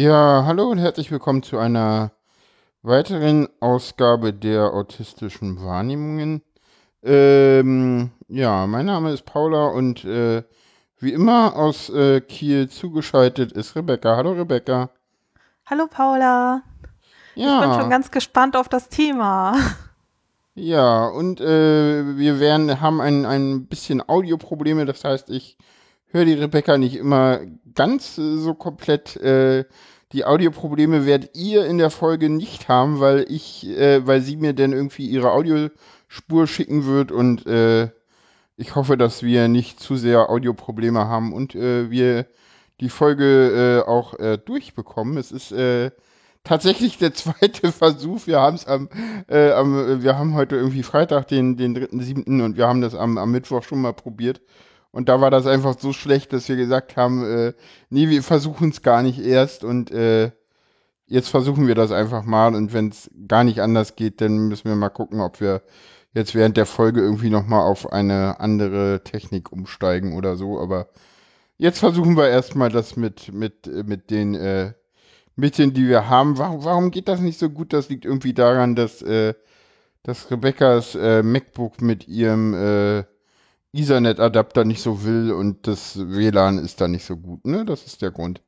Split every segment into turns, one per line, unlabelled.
Ja, hallo und herzlich willkommen zu einer weiteren Ausgabe der autistischen Wahrnehmungen. Ähm, ja, mein Name ist Paula und äh, wie immer aus äh, Kiel zugeschaltet ist Rebecca. Hallo Rebecca.
Hallo Paula. Ja. Ich bin schon ganz gespannt auf das Thema.
Ja, und äh, wir werden, haben ein, ein bisschen Audioprobleme, das heißt, ich höre die Rebecca nicht immer ganz äh, so komplett. Äh, die Audioprobleme werdet ihr in der Folge nicht haben, weil ich, äh, weil sie mir dann irgendwie ihre Audiospur schicken wird und äh, ich hoffe, dass wir nicht zu sehr Audioprobleme haben und äh, wir die Folge äh, auch äh, durchbekommen. Es ist äh, tatsächlich der zweite Versuch. Wir haben es am, äh, am, wir haben heute irgendwie Freitag, den, den dritten, siebten und wir haben das am, am Mittwoch schon mal probiert. Und da war das einfach so schlecht, dass wir gesagt haben, äh, nee, wir versuchen es gar nicht erst und äh, jetzt versuchen wir das einfach mal und wenn es gar nicht anders geht, dann müssen wir mal gucken, ob wir jetzt während der Folge irgendwie nochmal auf eine andere Technik umsteigen oder so. Aber jetzt versuchen wir erstmal das mit, mit, mit den äh, Mitteln, die wir haben. Warum, warum geht das nicht so gut? Das liegt irgendwie daran, dass, äh, dass Rebecca's äh, MacBook mit ihrem äh, Ethernet-Adapter nicht so will und das WLAN ist da nicht so gut, ne? Das ist der Grund.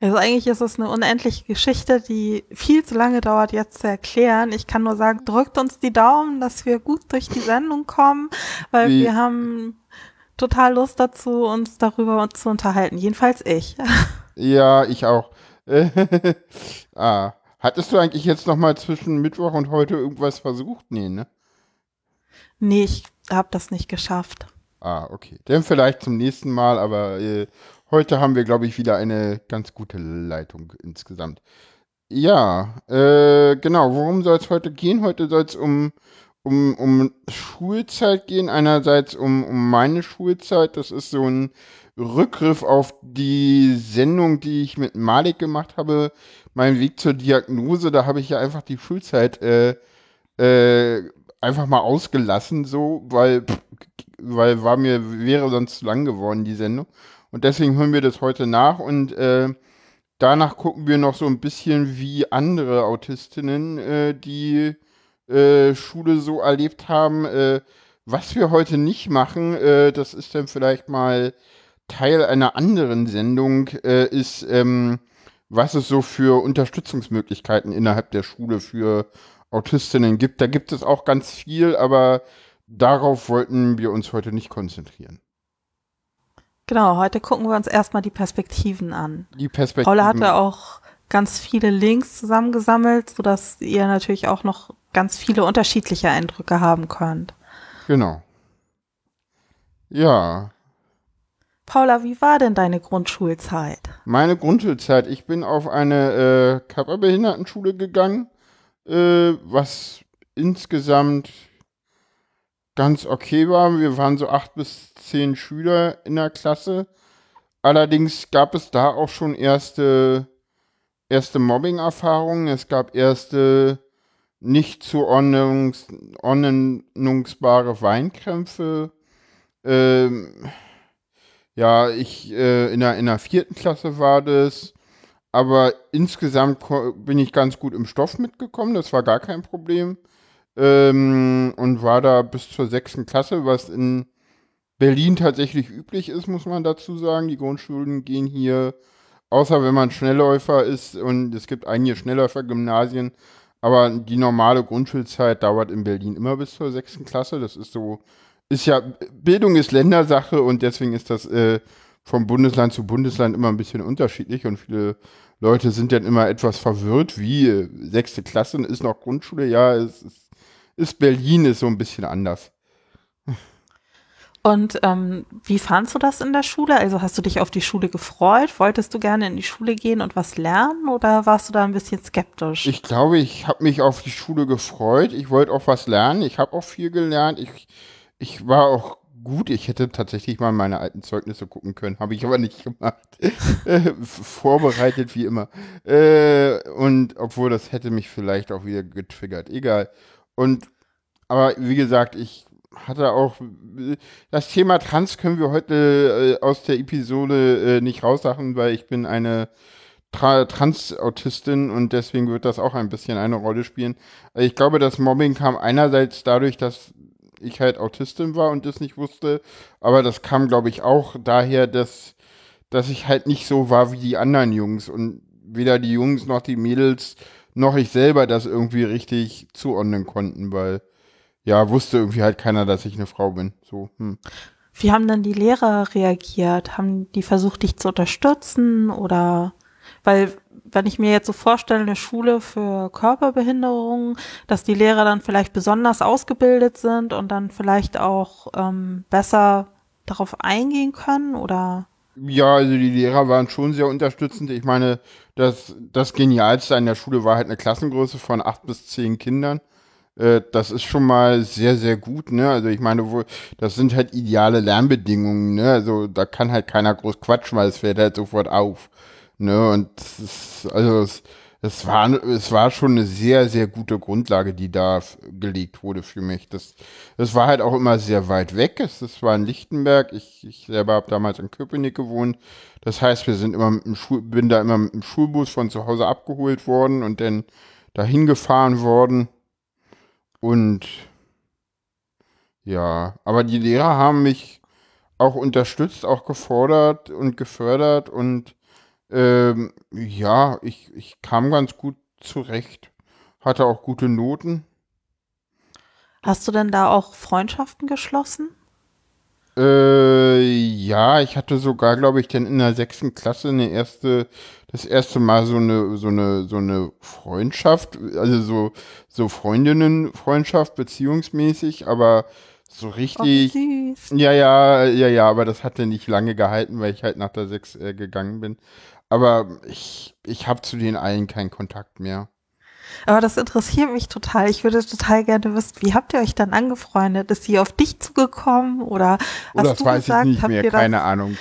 Also eigentlich ist es eine unendliche Geschichte, die viel zu lange dauert, jetzt zu erklären. Ich kann nur sagen, drückt uns die Daumen, dass wir gut durch die Sendung kommen, weil Wie? wir haben total Lust dazu, uns darüber zu unterhalten. Jedenfalls ich.
Ja, ich auch. ah. Hattest du eigentlich jetzt noch mal zwischen Mittwoch und heute irgendwas versucht? Nee, ne?
Nee, ich habe das nicht geschafft.
Ah, okay. Dann vielleicht zum nächsten Mal, aber äh, heute haben wir, glaube ich, wieder eine ganz gute Leitung insgesamt. Ja, äh, genau. Worum soll es heute gehen? Heute soll es um, um, um Schulzeit gehen. Einerseits um, um meine Schulzeit. Das ist so ein Rückgriff auf die Sendung, die ich mit Malik gemacht habe. Mein Weg zur Diagnose. Da habe ich ja einfach die Schulzeit äh, äh, einfach mal ausgelassen, so, weil, weil war mir, wäre sonst zu lang geworden, die Sendung. Und deswegen hören wir das heute nach und äh, danach gucken wir noch so ein bisschen, wie andere Autistinnen äh, die äh, Schule so erlebt haben. Äh, was wir heute nicht machen, äh, das ist dann vielleicht mal Teil einer anderen Sendung, äh, ist, ähm, was es so für Unterstützungsmöglichkeiten innerhalb der Schule für Autistinnen gibt. Da gibt es auch ganz viel, aber darauf wollten wir uns heute nicht konzentrieren.
Genau, heute gucken wir uns erstmal die Perspektiven an.
Die Perspektiven.
Paula hatte auch ganz viele Links zusammengesammelt, sodass ihr natürlich auch noch ganz viele unterschiedliche Eindrücke haben könnt.
Genau. Ja.
Paula, wie war denn deine Grundschulzeit?
Meine Grundschulzeit, ich bin auf eine äh, Körperbehindertenschule gegangen äh, was insgesamt ganz okay war. Wir waren so acht bis zehn Schüler in der Klasse. Allerdings gab es da auch schon erste, erste Mobbing-Erfahrungen. Es gab erste nicht zuordnungs ordnungsbare Weinkrämpfe. Ähm, ja, ich äh, in, der, in der vierten Klasse war das. Aber insgesamt bin ich ganz gut im Stoff mitgekommen, das war gar kein Problem. Ähm, und war da bis zur sechsten Klasse, was in Berlin tatsächlich üblich ist, muss man dazu sagen. Die Grundschulen gehen hier, außer wenn man Schnellläufer ist, und es gibt einige Schnellläufer-Gymnasien, aber die normale Grundschulzeit dauert in Berlin immer bis zur sechsten Klasse. Das ist so, ist ja, Bildung ist Ländersache und deswegen ist das äh, vom Bundesland zu Bundesland immer ein bisschen unterschiedlich und viele Leute sind dann immer etwas verwirrt, wie äh, sechste Klasse ist noch Grundschule, ja, es ist, ist Berlin ist so ein bisschen anders.
Und ähm, wie fandst du das in der Schule? Also hast du dich auf die Schule gefreut? Wolltest du gerne in die Schule gehen und was lernen oder warst du da ein bisschen skeptisch?
Ich glaube, ich habe mich auf die Schule gefreut. Ich wollte auch was lernen. Ich habe auch viel gelernt. Ich, ich war auch gut. Ich hätte tatsächlich mal meine alten Zeugnisse gucken können, habe ich aber nicht gemacht. Vorbereitet wie immer. Äh, und obwohl das hätte mich vielleicht auch wieder getriggert. Egal. Und aber wie gesagt, ich hatte auch das Thema Trans können wir heute äh, aus der Episode äh, nicht raussachen, weil ich bin eine Tra Transautistin und deswegen wird das auch ein bisschen eine Rolle spielen. Ich glaube, das Mobbing kam einerseits dadurch, dass ich halt Autistin war und das nicht wusste, aber das kam, glaube ich, auch daher, dass, dass ich halt nicht so war wie die anderen Jungs und weder die Jungs noch die Mädels noch ich selber das irgendwie richtig zuordnen konnten, weil ja, wusste irgendwie halt keiner, dass ich eine Frau bin. So, hm.
Wie haben dann die Lehrer reagiert? Haben die versucht, dich zu unterstützen oder weil wenn ich mir jetzt so vorstelle, eine Schule für Körperbehinderungen, dass die Lehrer dann vielleicht besonders ausgebildet sind und dann vielleicht auch ähm, besser darauf eingehen können oder?
Ja, also die Lehrer waren schon sehr unterstützend. Ich meine, das, das Genialste an der Schule war halt eine Klassengröße von acht bis zehn Kindern. Äh, das ist schon mal sehr, sehr gut, ne? Also ich meine, wo, das sind halt ideale Lernbedingungen, ne? Also da kann halt keiner groß quatschen, weil es fällt halt sofort auf. Ne, und es, also es, es, war, es war schon eine sehr, sehr gute Grundlage, die da gelegt wurde für mich. Das, das war halt auch immer sehr weit weg. Es, es war in Lichtenberg. Ich, ich selber habe damals in Köpenick gewohnt. Das heißt, wir sind immer mit dem Schul bin da immer mit dem Schulbus von zu Hause abgeholt worden und dann dahin gefahren worden. Und ja, aber die Lehrer haben mich auch unterstützt, auch gefordert und gefördert und ähm, ja, ich, ich kam ganz gut zurecht. Hatte auch gute Noten.
Hast du denn da auch Freundschaften geschlossen?
Äh, ja, ich hatte sogar, glaube ich, dann in der sechsten Klasse eine erste, das erste Mal so eine, so eine, so eine Freundschaft, also so, so Freundinnen-Freundschaft, beziehungsmäßig, aber so richtig. Oh, ja, ja, ja, ja, aber das hatte nicht lange gehalten, weil ich halt nach der sechs äh, gegangen bin. Aber ich, ich habe zu den allen keinen Kontakt mehr.
Aber das interessiert mich total. Ich würde total gerne wissen, wie habt ihr euch dann angefreundet? Ist sie auf dich zugekommen oder
hast das du weiß gesagt, ich nicht mehr, keine Ahnung.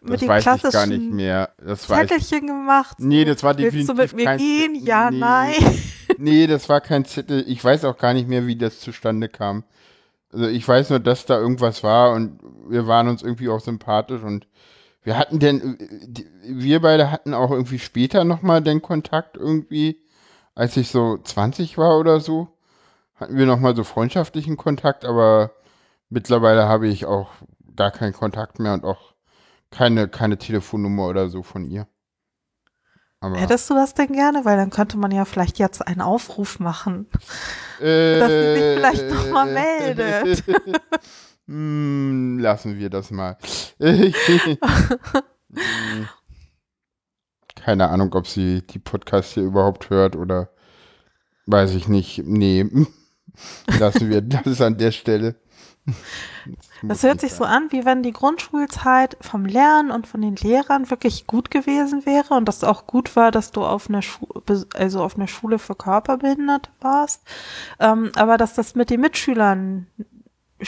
Das mit dem weiß ich gar nicht mehr. Das
Zettelchen gemacht.
Nee, das war definitiv
Willst du mit mir kein gehen? Ja, nee, nein.
Nee, das war kein Zettel. Ich weiß auch gar nicht mehr, wie das zustande kam. Also ich weiß nur, dass da irgendwas war und wir waren uns irgendwie auch sympathisch und wir hatten denn, wir beide hatten auch irgendwie später nochmal den Kontakt irgendwie, als ich so 20 war oder so, hatten wir nochmal so freundschaftlichen Kontakt, aber mittlerweile habe ich auch gar keinen Kontakt mehr und auch keine, keine Telefonnummer oder so von ihr.
Aber Hättest du das denn gerne? Weil dann könnte man ja vielleicht jetzt einen Aufruf machen, äh, dass sie sich vielleicht nochmal meldet.
Hm, lassen wir das mal. Keine Ahnung, ob sie die Podcasts hier überhaupt hört oder weiß ich nicht. Nee, lassen wir das an der Stelle.
Das hört sich so an, wie wenn die Grundschulzeit vom Lernen und von den Lehrern wirklich gut gewesen wäre und dass auch gut war, dass du auf einer Schule, also auf einer Schule für Körperbehinderte warst, ähm, aber dass das mit den Mitschülern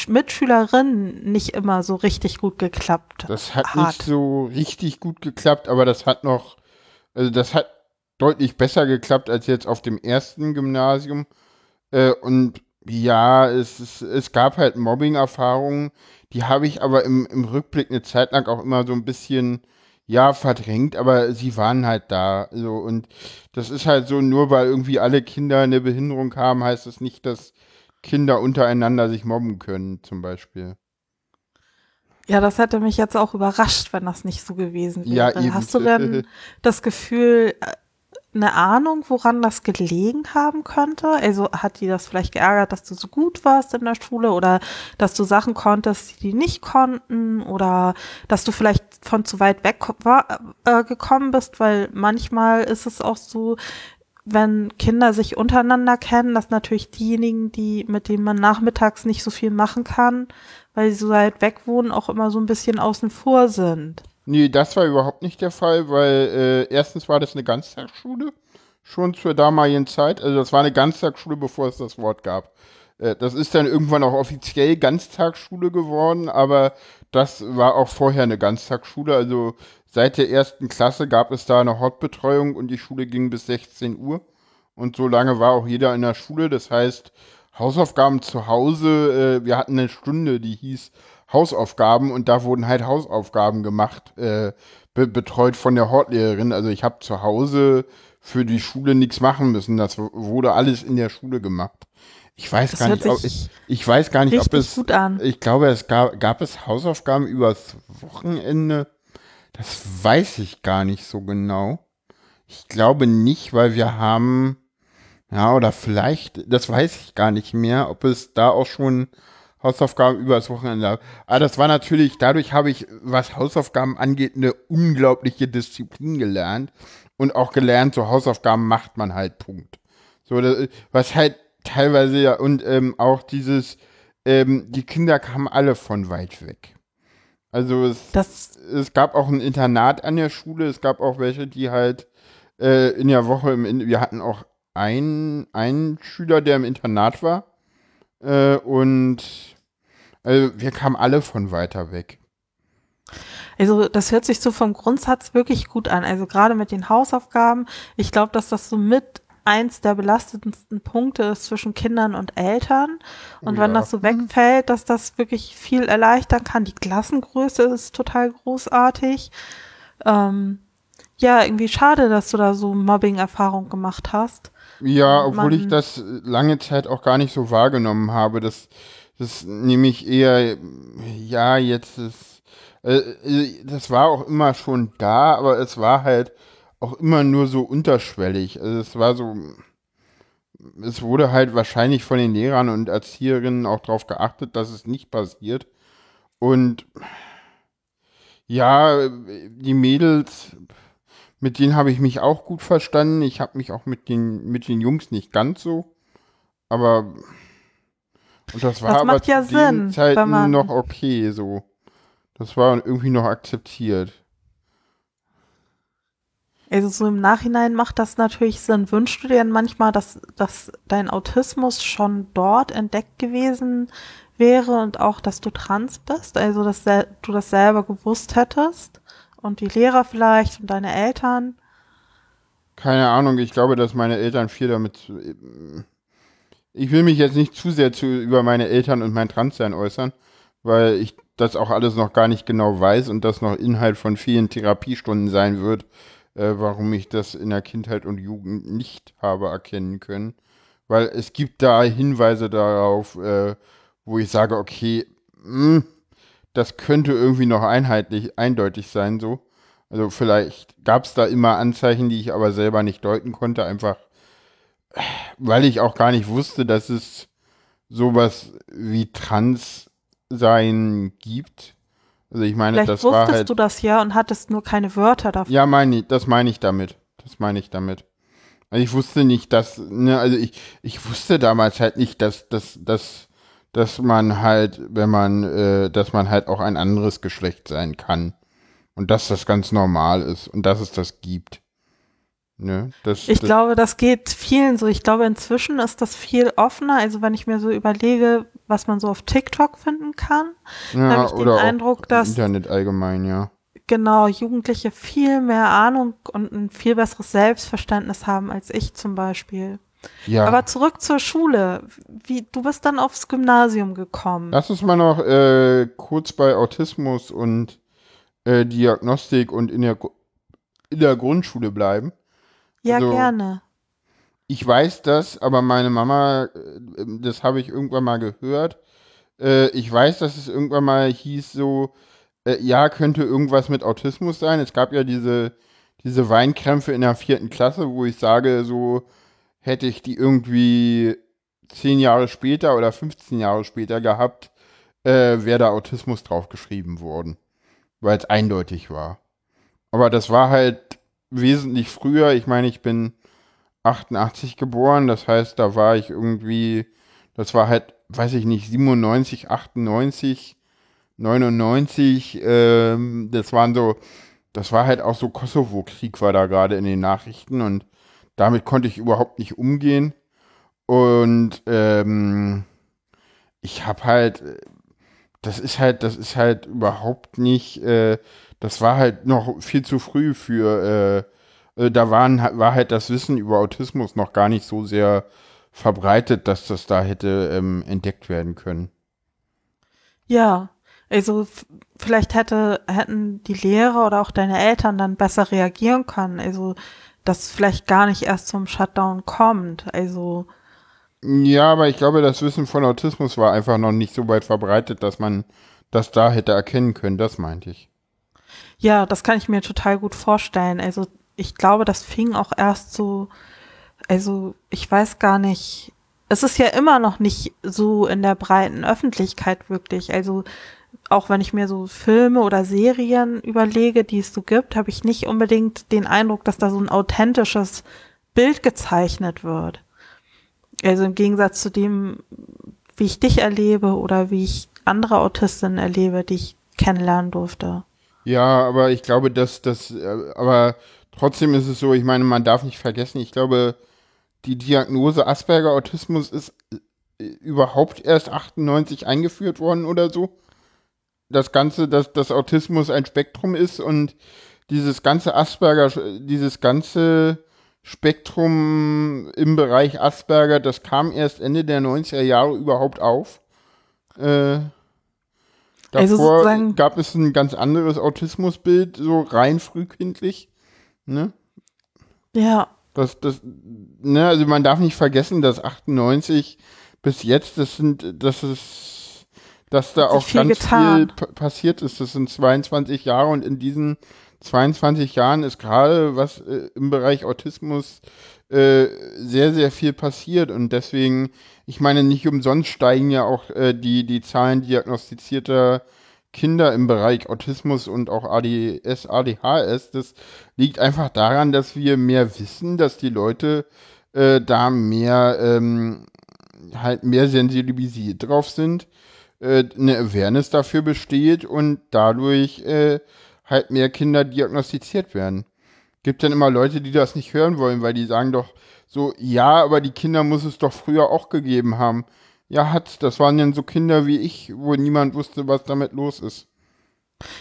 Mitschülerinnen nicht immer so richtig gut geklappt.
Das hat, hat nicht so richtig gut geklappt, aber das hat noch, also das hat deutlich besser geklappt als jetzt auf dem ersten Gymnasium. Äh, und ja, es, es, es gab halt Mobbing-Erfahrungen, die habe ich aber im, im Rückblick eine Zeit lang auch immer so ein bisschen, ja, verdrängt, aber sie waren halt da. So, und das ist halt so, nur weil irgendwie alle Kinder eine Behinderung haben, heißt das nicht, dass Kinder untereinander sich mobben können, zum Beispiel.
Ja, das hätte mich jetzt auch überrascht, wenn das nicht so gewesen wäre. Ja, eben. Hast du denn das Gefühl, äh, eine Ahnung, woran das gelegen haben könnte? Also hat die das vielleicht geärgert, dass du so gut warst in der Schule oder dass du Sachen konntest, die die nicht konnten oder dass du vielleicht von zu weit weg war, äh, gekommen bist, weil manchmal ist es auch so, wenn Kinder sich untereinander kennen, dass natürlich diejenigen, die, mit denen man nachmittags nicht so viel machen kann, weil sie so weit weg wohnen, auch immer so ein bisschen außen vor sind.
Nee, das war überhaupt nicht der Fall, weil äh, erstens war das eine Ganztagsschule, schon zur damaligen Zeit. Also das war eine Ganztagsschule, bevor es das Wort gab. Äh, das ist dann irgendwann auch offiziell Ganztagsschule geworden, aber das war auch vorher eine Ganztagsschule. Also Seit der ersten Klasse gab es da eine Hauptbetreuung und die Schule ging bis 16 Uhr. Und so lange war auch jeder in der Schule. Das heißt, Hausaufgaben zu Hause, äh, wir hatten eine Stunde, die hieß Hausaufgaben und da wurden halt Hausaufgaben gemacht, äh, be betreut von der Hortlehrerin. Also ich habe zu Hause für die Schule nichts machen müssen. Das wurde alles in der Schule gemacht. Ich weiß das gar nicht, ob, ich, ich weiß gar nicht, ob es.
Gut an.
Ich glaube, es gab, gab es Hausaufgaben übers Wochenende. Das weiß ich gar nicht so genau. Ich glaube nicht, weil wir haben, ja, oder vielleicht, das weiß ich gar nicht mehr, ob es da auch schon Hausaufgaben übers Wochenende gab. Aber das war natürlich, dadurch habe ich, was Hausaufgaben angeht, eine unglaubliche Disziplin gelernt. Und auch gelernt, so Hausaufgaben macht man halt, Punkt. So, das, was halt teilweise ja, und ähm, auch dieses, ähm, die Kinder kamen alle von weit weg. Also es,
das
es gab auch ein Internat an der Schule, es gab auch welche, die halt äh, in der Woche, im, wir hatten auch einen, einen Schüler, der im Internat war äh, und also wir kamen alle von weiter weg.
Also das hört sich so vom Grundsatz wirklich gut an. Also gerade mit den Hausaufgaben, ich glaube, dass das so mit eins der belastendsten Punkte ist zwischen Kindern und Eltern. Und ja. wenn das so wegfällt, dass das wirklich viel erleichtern kann. Die Klassengröße ist total großartig. Ähm, ja, irgendwie schade, dass du da so Mobbing-Erfahrung gemacht hast.
Ja, obwohl Man, ich das lange Zeit auch gar nicht so wahrgenommen habe. Das, das nehme ich eher, ja, jetzt ist, äh, äh, das war auch immer schon da, aber es war halt auch immer nur so unterschwellig. Also es war so, es wurde halt wahrscheinlich von den Lehrern und Erzieherinnen auch darauf geachtet, dass es nicht passiert. Und ja, die Mädels, mit denen habe ich mich auch gut verstanden. Ich habe mich auch mit den, mit den Jungs nicht ganz so. Aber und das war das aber
ja
zu den Zeiten noch okay so. Das war irgendwie noch akzeptiert.
Also so im Nachhinein macht das natürlich Sinn. Wünschst du dir denn manchmal, dass, dass dein Autismus schon dort entdeckt gewesen wäre und auch, dass du trans bist? Also, dass du das selber gewusst hättest? Und die Lehrer vielleicht und deine Eltern?
Keine Ahnung, ich glaube, dass meine Eltern viel damit. Ich will mich jetzt nicht zu sehr zu, über meine Eltern und mein Transsein äußern, weil ich das auch alles noch gar nicht genau weiß und das noch Inhalt von vielen Therapiestunden sein wird äh, warum ich das in der Kindheit und Jugend nicht habe erkennen können. Weil es gibt da Hinweise darauf, äh, wo ich sage, okay, mh, hm, das könnte irgendwie noch einheitlich, eindeutig sein, so. Also vielleicht gab es da immer Anzeichen, die ich aber selber nicht deuten konnte, einfach weil ich auch gar nicht wusste, dass es sowas wie Trans-Sein gibt. Also ich meine,
Vielleicht
das
wusstest
war halt,
du das ja und hattest nur keine Wörter dafür.
Ja, meine das meine ich damit. Das meine ich damit. Also ich wusste nicht, dass, ne, also ich, ich wusste damals halt nicht, dass, dass, dass, dass man halt, wenn man, äh, dass man halt auch ein anderes Geschlecht sein kann. Und dass das ganz normal ist und dass es das gibt. Ne, das,
ich
das,
glaube, das geht vielen so. Ich glaube, inzwischen ist das viel offener. Also wenn ich mir so überlege, was man so auf TikTok finden kann, ja, habe ich den Eindruck, dass
Internet allgemein, ja.
Genau, Jugendliche viel mehr Ahnung und ein viel besseres Selbstverständnis haben als ich zum Beispiel. Ja. Aber zurück zur Schule. Wie, du bist dann aufs Gymnasium gekommen.
Lass uns mal noch äh, kurz bei Autismus und äh, Diagnostik und in der, in der Grundschule bleiben.
Ja, also, gerne.
Ich weiß das, aber meine Mama, äh, das habe ich irgendwann mal gehört. Äh, ich weiß, dass es irgendwann mal hieß so, äh, ja, könnte irgendwas mit Autismus sein. Es gab ja diese, diese Weinkrämpfe in der vierten Klasse, wo ich sage, so hätte ich die irgendwie zehn Jahre später oder 15 Jahre später gehabt, äh, wäre da Autismus draufgeschrieben worden. Weil es eindeutig war. Aber das war halt wesentlich früher. Ich meine, ich bin 88 geboren, das heißt, da war ich irgendwie, das war halt, weiß ich nicht, 97, 98, 99, ähm, das waren so, das war halt auch so Kosovo-Krieg war da gerade in den Nachrichten und damit konnte ich überhaupt nicht umgehen. Und ähm, ich habe halt, das ist halt, das ist halt überhaupt nicht, äh, das war halt noch viel zu früh für, äh, äh, da waren, war halt das Wissen über Autismus noch gar nicht so sehr verbreitet, dass das da hätte ähm, entdeckt werden können.
Ja, Also vielleicht hätte, hätten die Lehrer oder auch deine Eltern dann besser reagieren können. Also dass vielleicht gar nicht erst zum Shutdown kommt. Also
ja, aber ich glaube, das Wissen von Autismus war einfach noch nicht so weit verbreitet, dass man das da hätte erkennen können. Das meinte ich.
Ja, das kann ich mir total gut vorstellen. Also ich glaube, das fing auch erst so, also ich weiß gar nicht, es ist ja immer noch nicht so in der breiten Öffentlichkeit wirklich. Also auch wenn ich mir so Filme oder Serien überlege, die es so gibt, habe ich nicht unbedingt den Eindruck, dass da so ein authentisches Bild gezeichnet wird. Also im Gegensatz zu dem, wie ich dich erlebe oder wie ich andere Autistinnen erlebe, die ich kennenlernen durfte.
Ja, aber ich glaube, dass das, äh, aber trotzdem ist es so, ich meine, man darf nicht vergessen, ich glaube, die Diagnose Asperger Autismus ist äh, überhaupt erst 98 eingeführt worden oder so. Das Ganze, dass das Autismus ein Spektrum ist und dieses ganze Asperger, dieses ganze Spektrum im Bereich Asperger, das kam erst Ende der 90er Jahre überhaupt auf. Äh, Davor also gab es ein ganz anderes Autismusbild, so rein frühkindlich. Ne?
Ja.
Das, das, ne, also man darf nicht vergessen, dass 98 bis jetzt, das sind, das ist, dass da auch viel ganz getan. viel passiert ist. Das sind 22 Jahre und in diesen 22 Jahren ist gerade was äh, im Bereich Autismus äh, sehr, sehr viel passiert und deswegen, ich meine, nicht umsonst steigen ja auch äh, die, die Zahlen diagnostizierter Kinder im Bereich Autismus und auch ADS, ADHS. Das liegt einfach daran, dass wir mehr wissen, dass die Leute äh, da mehr, ähm, halt mehr sensibilisiert drauf sind, äh, eine Awareness dafür besteht und dadurch äh, halt mehr Kinder diagnostiziert werden gibt dann immer Leute, die das nicht hören wollen, weil die sagen doch so, ja, aber die Kinder muss es doch früher auch gegeben haben. Ja, hat, das waren dann so Kinder wie ich, wo niemand wusste, was damit los ist.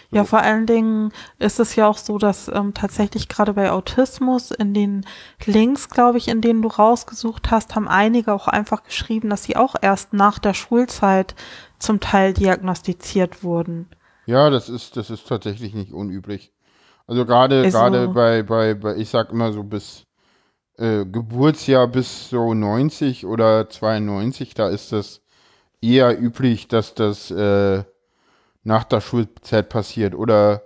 So. Ja, vor allen Dingen ist es ja auch so, dass ähm, tatsächlich gerade bei Autismus in den Links, glaube ich, in denen du rausgesucht hast, haben einige auch einfach geschrieben, dass sie auch erst nach der Schulzeit zum Teil diagnostiziert wurden.
Ja, das ist, das ist tatsächlich nicht unüblich. Also gerade also, gerade bei, bei, bei, ich sag immer so bis äh, Geburtsjahr bis so 90 oder 92, da ist das eher üblich, dass das äh, nach der Schulzeit passiert. Oder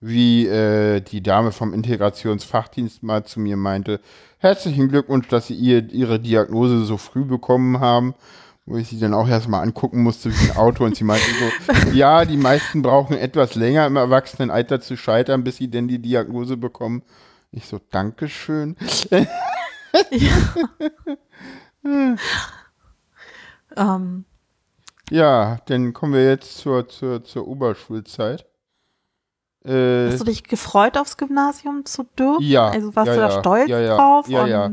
wie äh, die Dame vom Integrationsfachdienst mal zu mir meinte, herzlichen Glückwunsch, dass Sie ihr, Ihre Diagnose so früh bekommen haben wo ich sie dann auch erstmal angucken musste wie ein Auto und sie meinte so, ja, die meisten brauchen etwas länger im Erwachsenenalter zu scheitern, bis sie denn die Diagnose bekommen. Ich so, Dankeschön.
ja. um.
ja, dann kommen wir jetzt zur, zur, zur Oberschulzeit.
Äh, Hast du dich gefreut, aufs Gymnasium zu dürfen?
Ja.
Also warst
ja,
du da
ja,
stolz
ja,
drauf?
Ja, ja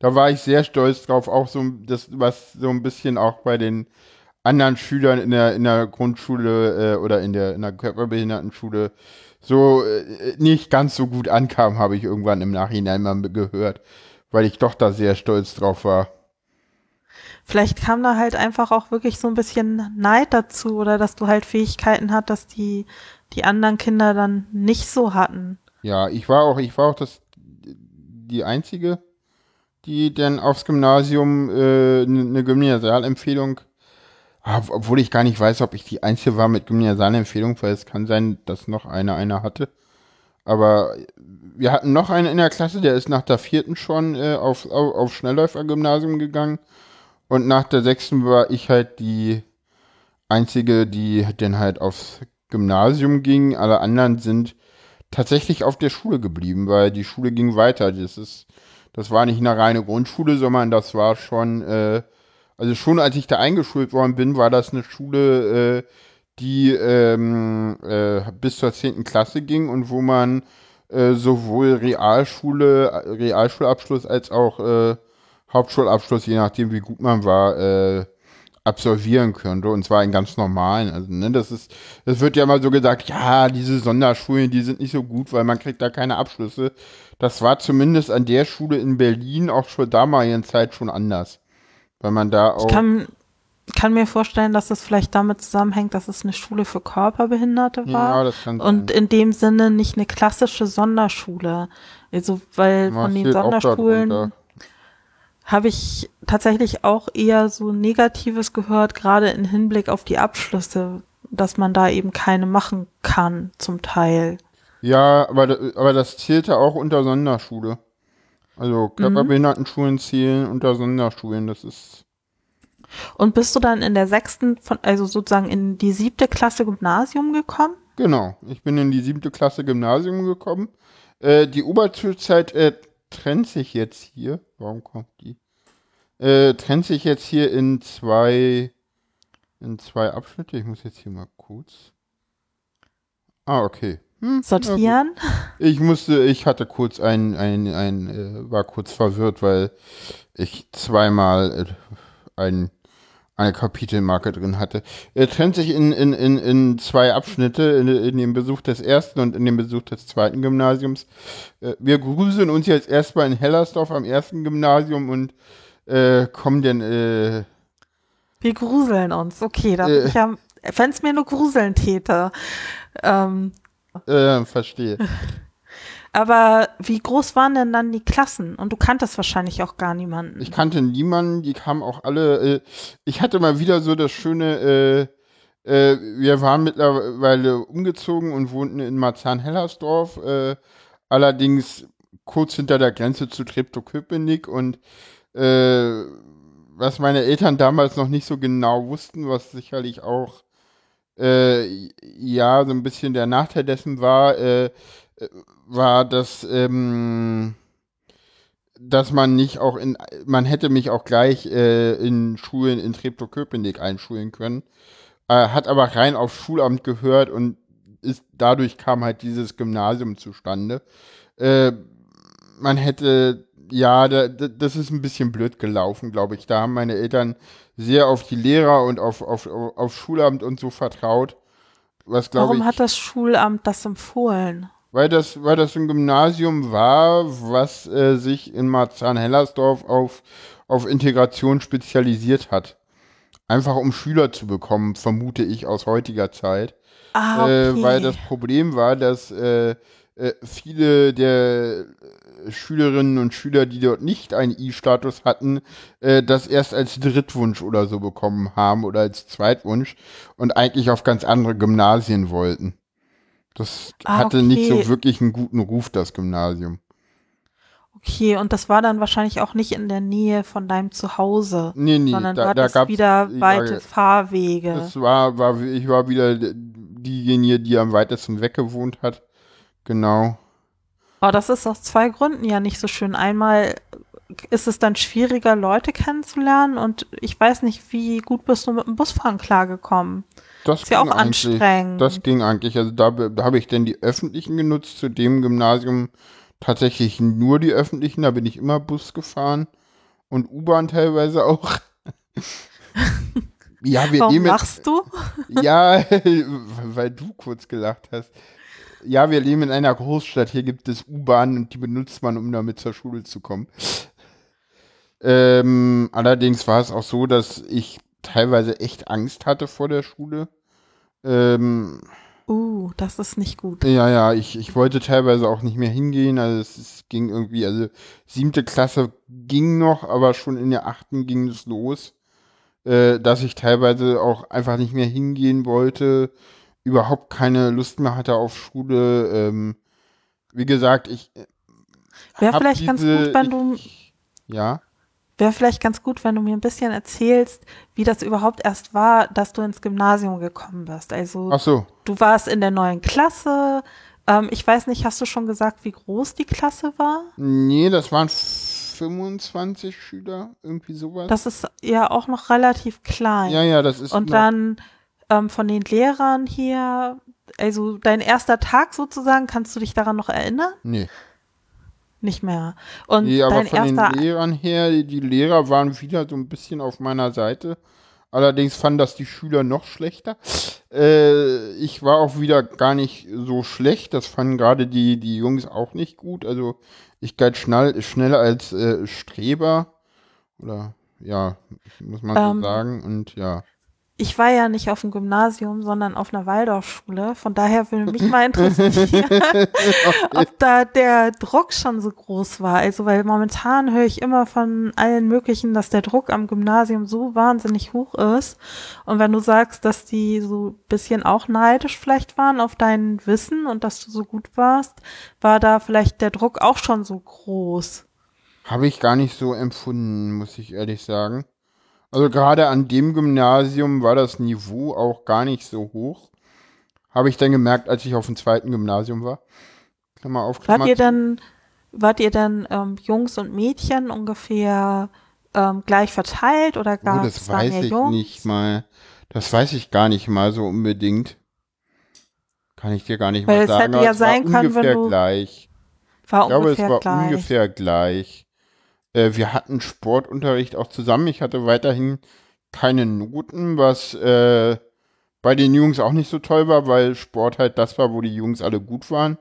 da war ich sehr stolz drauf, auch so das, was so ein bisschen auch bei den anderen Schülern in der, in der Grundschule äh, oder in der, in der Körperbehindertenschule so äh, nicht ganz so gut ankam, habe ich irgendwann im Nachhinein mal gehört, weil ich doch da sehr stolz drauf war.
Vielleicht kam da halt einfach auch wirklich so ein bisschen Neid dazu oder dass du halt Fähigkeiten hast, dass die, die anderen Kinder dann nicht so hatten.
Ja, ich war auch, ich war auch das, die einzige die dann aufs Gymnasium äh, eine ne Gymnasialempfehlung, obwohl ich gar nicht weiß, ob ich die Einzige war mit Gymnasialempfehlung, weil es kann sein, dass noch einer eine hatte. Aber wir hatten noch einen in der Klasse, der ist nach der vierten schon äh, auf, auf, auf Schnellläufer-Gymnasium gegangen. Und nach der sechsten war ich halt die einzige, die dann halt aufs Gymnasium ging. Alle anderen sind tatsächlich auf der Schule geblieben, weil die Schule ging weiter. Das ist das war nicht eine reine Grundschule, sondern das war schon, äh, also schon als ich da eingeschult worden bin, war das eine Schule, äh, die ähm, äh, bis zur 10. Klasse ging und wo man äh, sowohl Realschule, Realschulabschluss als auch äh, Hauptschulabschluss, je nachdem wie gut man war, äh, absolvieren könnte und zwar in ganz normalen. Also, ne, das ist, das wird ja mal so gesagt, ja, diese Sonderschulen, die sind nicht so gut, weil man kriegt da keine Abschlüsse. Das war zumindest an der Schule in Berlin auch schon damaligen Zeit schon anders. Weil man da auch.
Ich kann, kann mir vorstellen, dass es vielleicht damit zusammenhängt, dass es eine Schule für Körperbehinderte war. Ja, das kann sein. Und in dem Sinne nicht eine klassische Sonderschule. Also, weil Was von den Sonderschulen habe ich tatsächlich auch eher so Negatives gehört, gerade im Hinblick auf die Abschlüsse, dass man da eben keine machen kann, zum Teil.
Ja, aber, aber das zählte auch unter Sonderschule. Also mhm. Körperbehindertenschulen zählen unter Sonderschulen, das ist.
Und bist du dann in der sechsten, von, also sozusagen in die siebte Klasse Gymnasium gekommen?
Genau, ich bin in die siebte Klasse Gymnasium gekommen. Äh, die Oberschulzeit äh, trennt sich jetzt hier. Warum kommt die? Äh, trennt sich jetzt hier in zwei in zwei Abschnitte. Ich muss jetzt hier mal kurz. Ah, okay.
Hm, Sortieren?
Ich musste, ich hatte kurz ein, ein, ein, äh, war kurz verwirrt, weil ich zweimal äh, ein, eine Kapitelmarke drin hatte. Er trennt sich in, in, in, in zwei Abschnitte, in, in dem Besuch des ersten und in dem Besuch des zweiten Gymnasiums. Äh, wir gruseln uns jetzt erstmal in Hellersdorf am ersten Gymnasium und äh, kommen dann äh,
wir gruseln uns. Okay, da äh, ich ja, wenn es mir nur gruseln täte. Ähm,
äh, verstehe.
Aber wie groß waren denn dann die Klassen? Und du kanntest wahrscheinlich auch gar niemanden.
Ich kannte niemanden, die kamen auch alle. Äh, ich hatte mal wieder so das schöne, äh, äh, wir waren mittlerweile umgezogen und wohnten in Marzahn-Hellersdorf, äh, allerdings kurz hinter der Grenze zu Treptow-Köpenick und äh, was meine Eltern damals noch nicht so genau wussten, was sicherlich auch äh, ja so ein bisschen der Nachteil dessen war, äh, war, dass ähm, dass man nicht auch in, man hätte mich auch gleich äh, in Schulen in Treptow-Köpenick einschulen können, äh, hat aber rein auf Schulamt gehört und ist, dadurch kam halt dieses Gymnasium zustande. Äh, man hätte ja, da, das ist ein bisschen blöd gelaufen, glaube ich. Da haben meine Eltern sehr auf die Lehrer und auf, auf, auf Schulamt und so vertraut. Was,
Warum
ich,
hat das Schulamt das empfohlen?
Weil das, weil das ein Gymnasium war, was äh, sich in Marzahn-Hellersdorf auf, auf Integration spezialisiert hat. Einfach um Schüler zu bekommen, vermute ich aus heutiger Zeit. Ah, okay. äh, weil das Problem war, dass äh, äh viele der Schülerinnen und Schüler, die dort nicht einen I-Status hatten, äh, das erst als Drittwunsch oder so bekommen haben oder als Zweitwunsch und eigentlich auf ganz andere Gymnasien wollten. Das ah, hatte okay. nicht so wirklich einen guten Ruf, das Gymnasium.
Okay, und das war dann wahrscheinlich auch nicht in der Nähe von deinem Zuhause.
Nee, nee,
sondern da, da das wieder weite ja, Fahrwege.
Das war, war, ich war wieder diejenige, die am weitesten weggewohnt hat. Genau.
Oh, das ist aus zwei Gründen ja nicht so schön. Einmal ist es dann schwieriger, Leute kennenzulernen und ich weiß nicht, wie gut bist du mit dem Busfahren klargekommen.
Das ist ja auch anstrengend. Das ging eigentlich. Also da, da habe ich denn die öffentlichen genutzt, zu dem Gymnasium tatsächlich nur die öffentlichen, da bin ich immer Bus gefahren und U-Bahn teilweise auch.
ja, wir Warum nehmen, lachst du?
Ja, weil du kurz gelacht hast ja, wir leben in einer Großstadt, hier gibt es U-Bahnen und die benutzt man, um damit zur Schule zu kommen. Ähm, allerdings war es auch so, dass ich teilweise echt Angst hatte vor der Schule. Ähm,
uh, das ist nicht gut.
Ja, ja, ich, ich wollte teilweise auch nicht mehr hingehen. Also es, es ging irgendwie, also siebte Klasse ging noch, aber schon in der achten ging es los, äh, dass ich teilweise auch einfach nicht mehr hingehen wollte überhaupt keine Lust mehr hatte auf Schule. Ähm, wie gesagt, ich. Äh,
Wäre vielleicht diese, ganz gut, wenn du.
ja.
Wäre vielleicht ganz gut, wenn du mir ein bisschen erzählst, wie das überhaupt erst war, dass du ins Gymnasium gekommen bist. Also,
Ach so.
du warst in der neuen Klasse. Ähm, ich weiß nicht, hast du schon gesagt, wie groß die Klasse war?
Nee, das waren 25 Schüler, irgendwie sowas.
Das ist ja auch noch relativ klein.
Ja, ja, das ist.
Und dann ähm, von den Lehrern hier, also dein erster Tag sozusagen, kannst du dich daran noch erinnern?
Nee.
Nicht mehr. Und
nee, aber von den Lehrern her, die Lehrer waren wieder so ein bisschen auf meiner Seite. Allerdings fanden das die Schüler noch schlechter. Äh, ich war auch wieder gar nicht so schlecht. Das fanden gerade die, die Jungs auch nicht gut. Also ich galt schnell, schneller als äh, Streber. Oder ja, muss man so
Ähm,
sagen. Und ja.
Ich war ja nicht auf dem Gymnasium, sondern auf einer Waldorfschule. Von daher würde mich mal interessieren, ob da der Druck schon so groß war. Also, weil momentan höre ich immer von allen möglichen, dass der Druck am Gymnasium so wahnsinnig hoch ist. Und wenn du sagst, dass die so ein bisschen auch neidisch vielleicht waren auf dein Wissen und dass du so gut warst, war da vielleicht der Druck auch schon so groß.
Habe ich gar nicht so empfunden, muss ich ehrlich sagen. Also gerade an dem Gymnasium war das Niveau auch gar nicht so hoch. Habe ich dann gemerkt, als ich auf dem zweiten Gymnasium war. Klammer auf, Klammer
Wart ihr dann, wart ihr dann ähm, Jungs und Mädchen ungefähr ähm, gleich verteilt oder
Oh,
gab
das
es da
weiß
mehr
ich
Jungs?
nicht mal. Das weiß ich gar nicht mal so unbedingt. Kann ich dir gar nicht
Weil
mal
es
sagen.
hätte ja
es war
sein können, wenn
ungefähr
du-
gleich.
War
Ich glaube, es war
gleich.
ungefähr gleich. Äh, wir hatten Sportunterricht auch zusammen. Ich hatte weiterhin keine Noten, was äh, bei den Jungs auch nicht so toll war, weil Sport halt das war, wo die Jungs alle gut waren.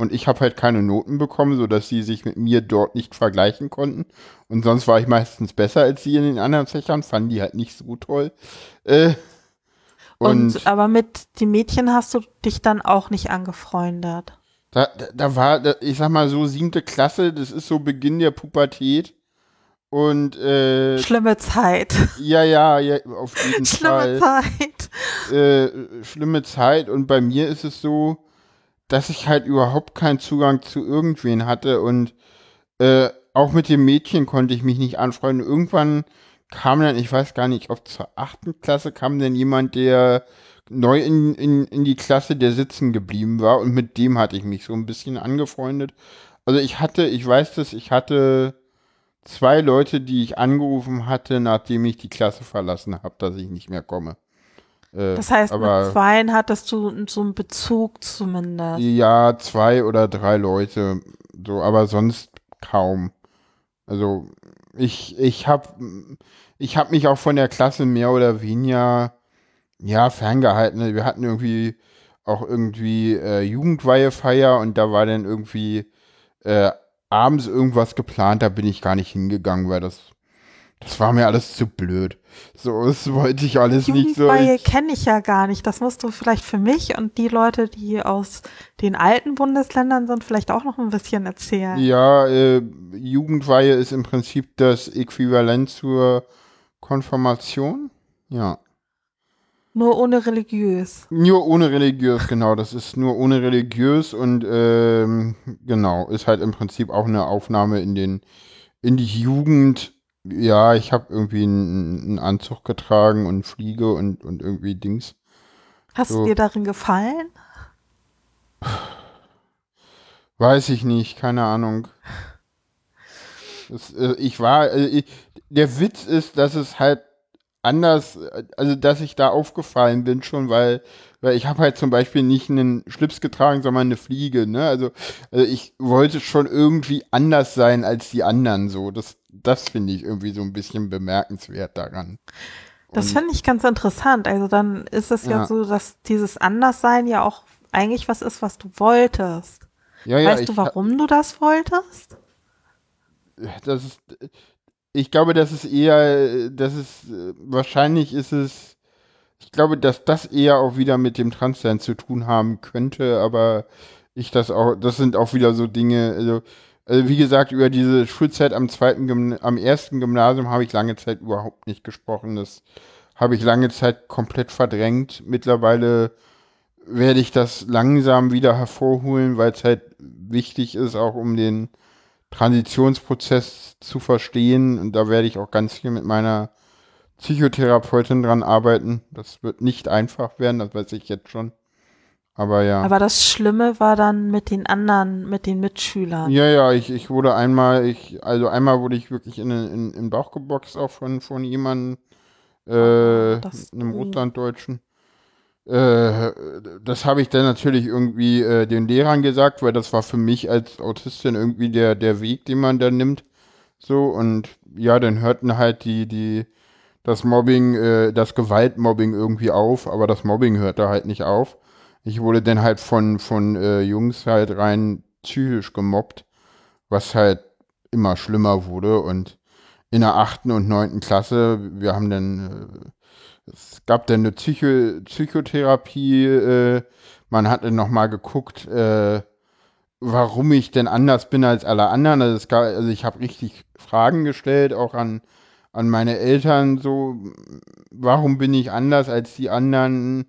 Und ich habe halt keine Noten bekommen, sodass sie sich mit mir dort nicht vergleichen konnten. Und sonst war ich meistens besser als sie in den anderen Fächern, fanden die halt nicht so toll. Äh,
und,
und
aber mit den Mädchen hast du dich dann auch nicht angefreundet.
Da, da, da war, da, ich sag mal so, siebte Klasse, das ist so Beginn der Pubertät. Und äh,
Schlimme Zeit.
ja, ja, ja, auf jeden
Schlimme
Fall.
Zeit.
Äh, schlimme Zeit. Und bei mir ist es so, dass ich halt überhaupt keinen Zugang zu irgendwen hatte. Und äh, auch mit dem Mädchen konnte ich mich nicht anfreunden. Irgendwann kam dann, ich weiß gar nicht, ob zur achten Klasse kam dann jemand, der neu in, in, in die Klasse, der sitzen geblieben war. Und mit dem hatte ich mich so ein bisschen angefreundet. Also ich hatte, ich weiß das, ich hatte zwei Leute, die ich angerufen hatte, nachdem ich die Klasse verlassen habe, dass ich nicht mehr komme. Äh,
Das heißt,
aber
mit zweien hattest du so einen Bezug zumindest.
ja, zwei oder drei Leute, so, aber sonst kaum. Also ich, ich habe ich hab mich auch von der Klasse mehr oder weniger ja ferngehalten. Wir hatten irgendwie auch irgendwie äh, Jugendweihefeier und da war dann irgendwie äh, abends irgendwas geplant, da bin ich gar nicht hingegangen, weil das das war mir alles zu blöd. So, das wollte ich alles nicht so.
Jugendweihe kenne ich ja gar nicht. Das musst du vielleicht für mich und die Leute, die aus den alten Bundesländern sind, vielleicht auch noch ein bisschen erzählen.
Ja, äh, Jugendweihe ist im Prinzip das Äquivalent zur Konfirmation. Ja.
Nur ohne religiös.
Nur ohne religiös, genau. Das ist nur ohne religiös und ähm, genau, ist halt im Prinzip auch eine Aufnahme in den, in die Jugend. Ja, ich habe irgendwie einen, einen Anzug getragen und Fliege und, und irgendwie Dings.
Hast
So.
du dir darin gefallen?
Weiß ich nicht, keine Ahnung. Das, äh, ich war, äh, ich, der Witz ist, dass es halt anders, also dass ich da aufgefallen bin schon, weil, weil ich habe halt zum Beispiel nicht einen Schlips getragen, sondern eine Fliege, ne? Also, also ich wollte schon irgendwie anders sein als die anderen, so. Das, das finde ich irgendwie so ein bisschen bemerkenswert daran.
Das finde ich ganz interessant. Also dann ist es ja,
Ja.
so, dass dieses Anderssein ja auch eigentlich was ist, was du wolltest.
Ja, ja,
weißt du, warum du das wolltest?
das ist, ich glaube, das ist eher, das ist, wahrscheinlich ist es, ich glaube, dass das eher auch wieder mit dem Transsein zu tun haben könnte, aber ich das auch, das sind auch wieder so Dinge, also, also wie gesagt, über diese Schulzeit am zweiten, am ersten Gymnasium habe ich lange Zeit überhaupt nicht gesprochen. Das habe ich lange Zeit komplett verdrängt. Mittlerweile werde ich das langsam wieder hervorholen, weil es halt wichtig ist, auch um den Transitionsprozess zu verstehen. Und da werde ich auch ganz viel mit meiner Psychotherapeutin dran arbeiten. Das wird nicht einfach werden, das weiß ich jetzt schon. Aber ja.
Aber das Schlimme war dann mit den anderen, mit den Mitschülern.
ja, ja, ich, ich wurde einmal, ich, also einmal wurde ich wirklich in, den- in, in den Bauch geboxt, auch von, von jemandem, äh,
das-
einem. Russlanddeutschen. Äh, das habe ich dann natürlich irgendwie äh, den Lehrern gesagt, weil das war für mich als Autistin irgendwie der, der Weg, den man da nimmt. So, und ja, dann hörten halt die, die, das Mobbing, äh, das Gewaltmobbing irgendwie auf, aber das Mobbing hörte halt nicht auf. Ich wurde dann halt von, von äh, Jungs halt rein psychisch gemobbt, was halt immer schlimmer wurde und in der achten und neunten Klasse. Wir haben dann, äh, es gab dann eine Psycho Psychotherapie. Äh, man hatte noch mal geguckt, äh, warum ich denn anders bin als alle anderen. Also, gab, also ich habe richtig Fragen gestellt, auch an, an meine Eltern, so, warum bin ich anders als die anderen?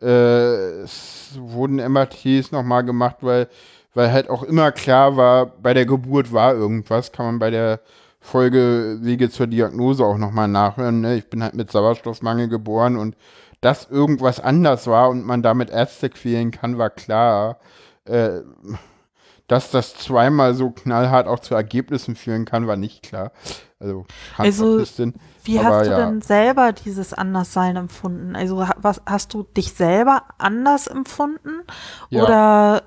Äh, es wurden MRTs nochmal gemacht, weil, weil halt auch immer klar war, bei der Geburt war irgendwas, kann man bei der Folge Wege zur Diagnose auch nochmal nachhören. Ne? Ich bin halt mit Sauerstoffmangel geboren und dass irgendwas anders war und man damit Ärzte quälen kann, war klar. Äh, dass das zweimal so knallhart auch zu Ergebnissen führen kann, war nicht klar. Also,
also wie Aber hast du ja. denn selber dieses Anderssein empfunden? Also was hast du dich selber anders empfunden? Ja. Oder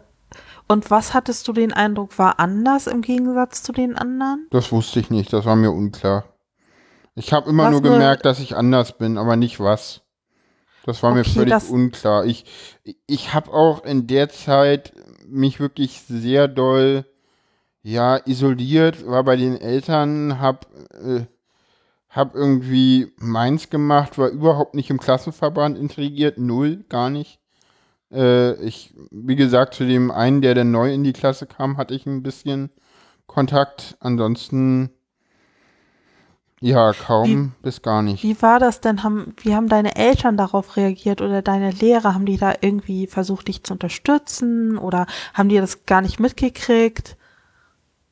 und was hattest du den Eindruck war anders im Gegensatz zu den anderen?
Das wusste ich nicht, das war mir unklar. Ich habe immer was nur gemerkt, dass ich anders bin, aber nicht was. Das war okay, mir völlig unklar. Ich, ich habe auch in der Zeit mich wirklich sehr doll ja isoliert, war bei den Eltern, hab äh, hab irgendwie meins gemacht, war überhaupt nicht im Klassenverband intrigiert, null, gar nicht. Äh, ich, wie gesagt, zu dem einen, der dann neu in die Klasse kam, hatte ich ein bisschen Kontakt. Ansonsten ja, kaum wie, bis gar nicht.
Wie war das denn? Haben, wie haben deine Eltern darauf reagiert oder deine Lehrer? Haben die da irgendwie versucht, dich zu unterstützen oder haben die das gar nicht mitgekriegt?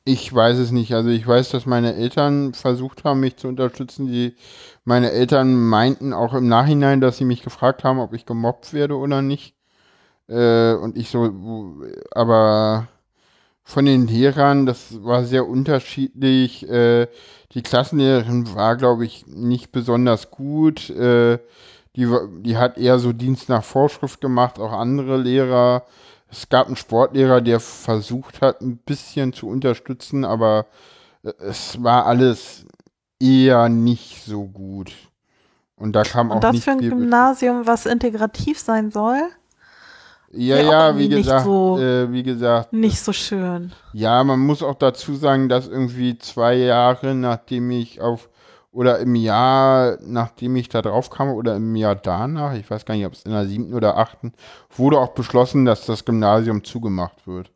Ich weiß es nicht. Also ich weiß, dass meine Eltern versucht haben, mich zu unterstützen. Die, meine Eltern meinten auch im Nachhinein, dass sie mich gefragt haben, ob ich gemobbt werde oder nicht. Äh, und ich so, aber von den Lehrern, das war sehr unterschiedlich. Äh, die Klassenlehrerin war, glaube ich, nicht besonders gut. Äh, die, die hat eher so Dienst nach Vorschrift gemacht, auch andere Lehrer. Es gab einen Sportlehrer, der versucht hat, ein bisschen zu unterstützen, aber äh, es war alles eher nicht so gut. Und da kam Und auch
das für ein Gymnasium, was integrativ sein soll?
Ja, ja, wie gesagt, so, äh, wie gesagt.
Nicht so schön.
Ja, man muss auch dazu sagen, dass irgendwie zwei Jahre, nachdem ich auf, oder im Jahr, nachdem ich da drauf kam, oder im Jahr danach, ich weiß gar nicht, ob es in der siebten oder achten, wurde auch beschlossen, dass das Gymnasium zugemacht wird.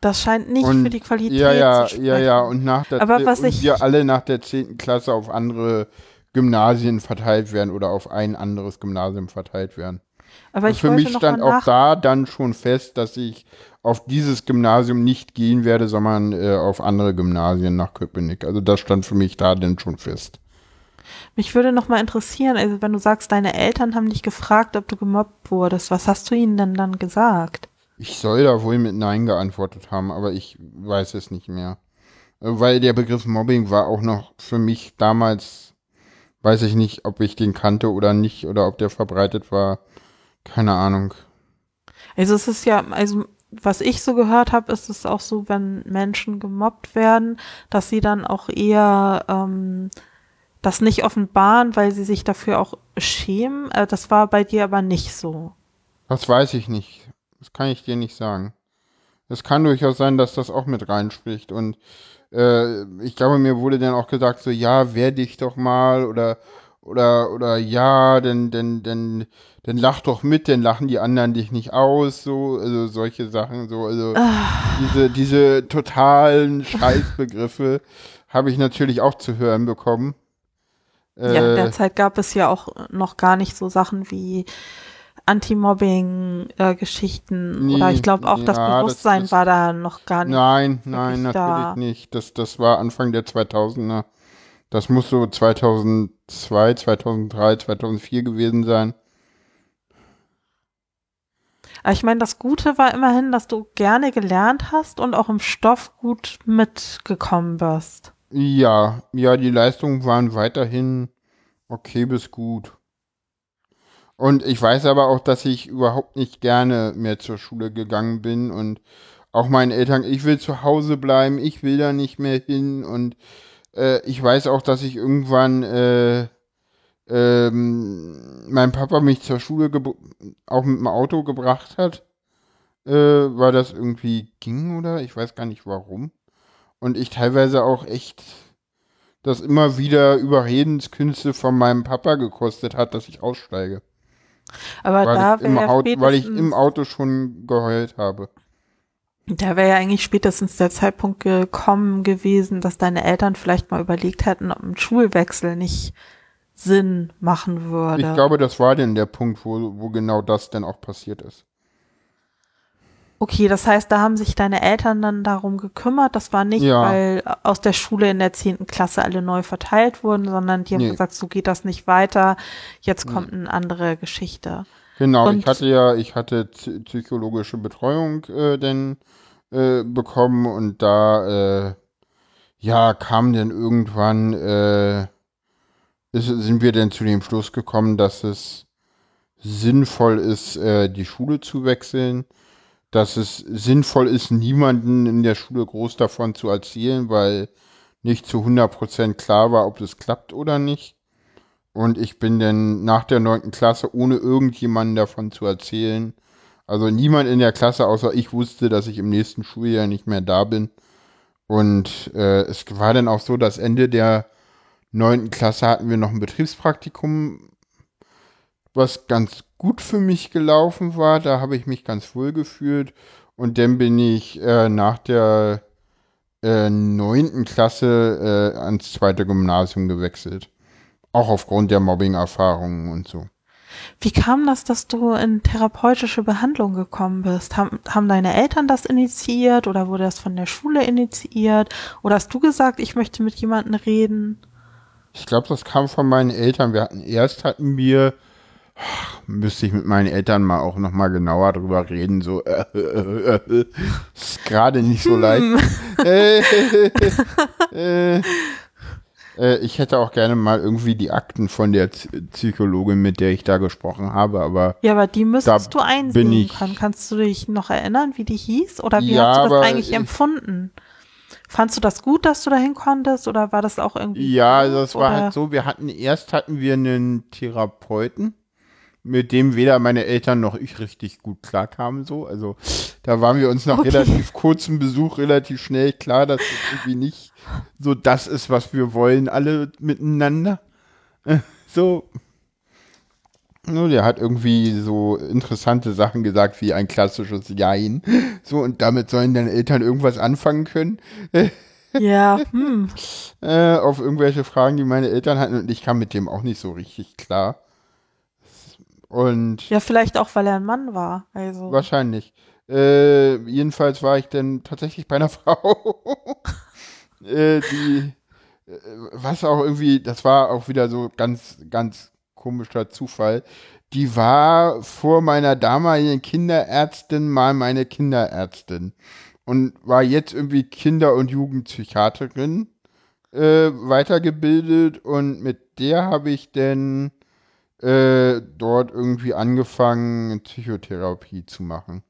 Das scheint nicht und, für die Qualität
ja, ja,
zu sprechen.
Ja, ja, und nach der,
Aber was
und
ich,
wir alle nach der zehnten Klasse auf andere Gymnasien verteilt werden oder auf ein anderes Gymnasium verteilt werden. Aber ich für mich stand auch da dann schon fest, dass ich auf dieses Gymnasium nicht gehen werde, sondern äh, auf andere Gymnasien nach Köpenick. Also das stand für mich da dann schon fest.
Mich würde noch mal interessieren, also wenn du sagst, deine Eltern haben dich gefragt, ob du gemobbt wurdest, was hast du ihnen denn dann gesagt?
Ich soll da wohl mit Nein geantwortet haben, aber ich weiß es nicht mehr. Weil der Begriff Mobbing war auch noch für mich damals, weiß ich nicht, ob ich den kannte oder nicht oder ob der verbreitet war. Keine Ahnung.
Also es ist ja, also was ich so gehört habe, ist es auch so, wenn Menschen gemobbt werden, dass sie dann auch eher ähm, das nicht offenbaren, weil sie sich dafür auch schämen. Äh, das war bei dir aber nicht so.
Das weiß ich nicht. Das kann ich dir nicht sagen. Es kann durchaus sein, dass das auch mit reinspricht. Und äh, ich glaube, mir wurde dann auch gesagt, so ja, wehr dich doch mal oder oder oder ja, denn denn denn dann lach doch mit, dann lachen die anderen dich nicht aus, so, also solche Sachen, so, also Ach. diese, diese totalen Scheißbegriffe habe ich natürlich auch zu hören bekommen.
Ja, in der äh, Zeit gab es ja auch noch gar nicht so Sachen wie Anti-Mobbing-Geschichten äh, nee, oder ich glaube auch ja, das Bewusstsein das, das, war da noch gar nicht.
Nein, nein, natürlich da. nicht. Das, das war Anfang der 2000er. Das muss so 2002, 2003, 2004 gewesen sein.
Aber ich meine, das Gute war immerhin, dass du gerne gelernt hast und auch im Stoff gut mitgekommen bist.
Ja, ja, die Leistungen waren weiterhin okay bis gut. Und ich weiß aber auch, dass ich überhaupt nicht gerne mehr zur Schule gegangen bin und auch meinen Eltern, ich will zu Hause bleiben, ich will da nicht mehr hin und äh, ich weiß auch, dass ich irgendwann äh, ähm, mein Papa mich zur Schule auch mit dem Auto gebracht hat, äh, weil das irgendwie ging oder ich weiß gar nicht warum. und ich teilweise auch echt das immer wieder Überredenskünste von meinem Papa gekostet hat, dass ich aussteige.
Aber
weil
da
ich, im Auto, weil ich im Auto schon geheult habe.
Da wäre ja eigentlich spätestens der Zeitpunkt gekommen gewesen, dass deine Eltern vielleicht mal überlegt hätten, ob ein Schulwechsel nicht Sinn machen würde.
Ich glaube, das war denn der Punkt, wo, wo genau das denn auch passiert ist.
Okay, das heißt, da haben sich deine Eltern dann darum gekümmert. Das war nicht,
Ja.
weil aus der Schule in der zehnten Klasse alle neu verteilt wurden, sondern die haben
Nee.
gesagt, so geht das nicht weiter. Jetzt kommt eine andere Geschichte.
Genau,
Und-
ich hatte ja, ich hatte psy- psychologische Betreuung äh, denn äh, bekommen und da äh, ja kam dann irgendwann äh, ist, sind wir denn zu dem Schluss gekommen, dass es sinnvoll ist, äh, die Schule zu wechseln, dass es sinnvoll ist, niemanden in der Schule groß davon zu erzählen, weil nicht zu 100% klar war, ob das klappt oder nicht. Und ich bin dann nach der neunten Klasse, ohne irgendjemanden davon zu erzählen, also niemand in der Klasse außer ich wusste, dass ich im nächsten Schuljahr nicht mehr da bin. Und äh, es war dann auch so, dass Ende der neunten Klasse hatten wir noch ein Betriebspraktikum, was ganz gut für mich gelaufen war. Da habe ich mich ganz wohl gefühlt. Und dann bin ich äh, nach der äh, neunten Klasse äh, ans zweite Gymnasium gewechselt. Auch aufgrund der Mobbing-Erfahrungen und so.
Wie kam das, dass du in therapeutische Behandlung gekommen bist? Haben, haben deine Eltern das initiiert oder wurde das von der Schule initiiert? Oder hast du gesagt, ich möchte mit jemandem reden?
Ich glaube, das kam von meinen Eltern. Wir hatten erst hatten wir, müsste ich mit meinen Eltern mal auch noch mal genauer drüber reden. So äh, äh, äh, ist gerade nicht so leicht. Äh, äh, ich hätte auch gerne mal irgendwie die Akten von der Psychologin, mit der ich da gesprochen habe, aber
Ja, aber die müsstest du einsehen
ich-
können. Kannst du dich noch erinnern, wie die hieß? Oder wie
Ja,
hast du das eigentlich
ich-
empfunden? Fandst du das gut, dass du dahin konntest oder war das auch irgendwie
Ja,
doof,
also es war
oder?
halt so, wir hatten erst hatten wir einen Therapeuten, mit dem weder meine Eltern noch ich richtig gut klarkamen so. Also da waren wir uns nach
Okay.
relativ kurzem Besuch relativ schnell klar, dass es irgendwie nicht so das ist, was wir wollen, alle miteinander. So. Nur der hat irgendwie so interessante Sachen gesagt, wie ein klassisches Jein. So, und damit sollen deine Eltern irgendwas anfangen können.
Ja, hm.
äh, auf irgendwelche Fragen, die meine Eltern hatten und ich kam mit dem auch nicht so richtig klar. Und
Ja, vielleicht auch, weil er ein Mann war. Also.
wahrscheinlich. Äh, jedenfalls war ich dann tatsächlich bei einer Frau, äh, die, äh, was auch irgendwie, das war auch wieder so ganz, ganz komischer Zufall. Die war vor meiner damaligen Kinderärztin mal meine Kinderärztin und war jetzt irgendwie Kinder- und Jugendpsychiaterin äh, weitergebildet und mit der habe ich dann äh, dort irgendwie angefangen, Psychotherapie zu machen.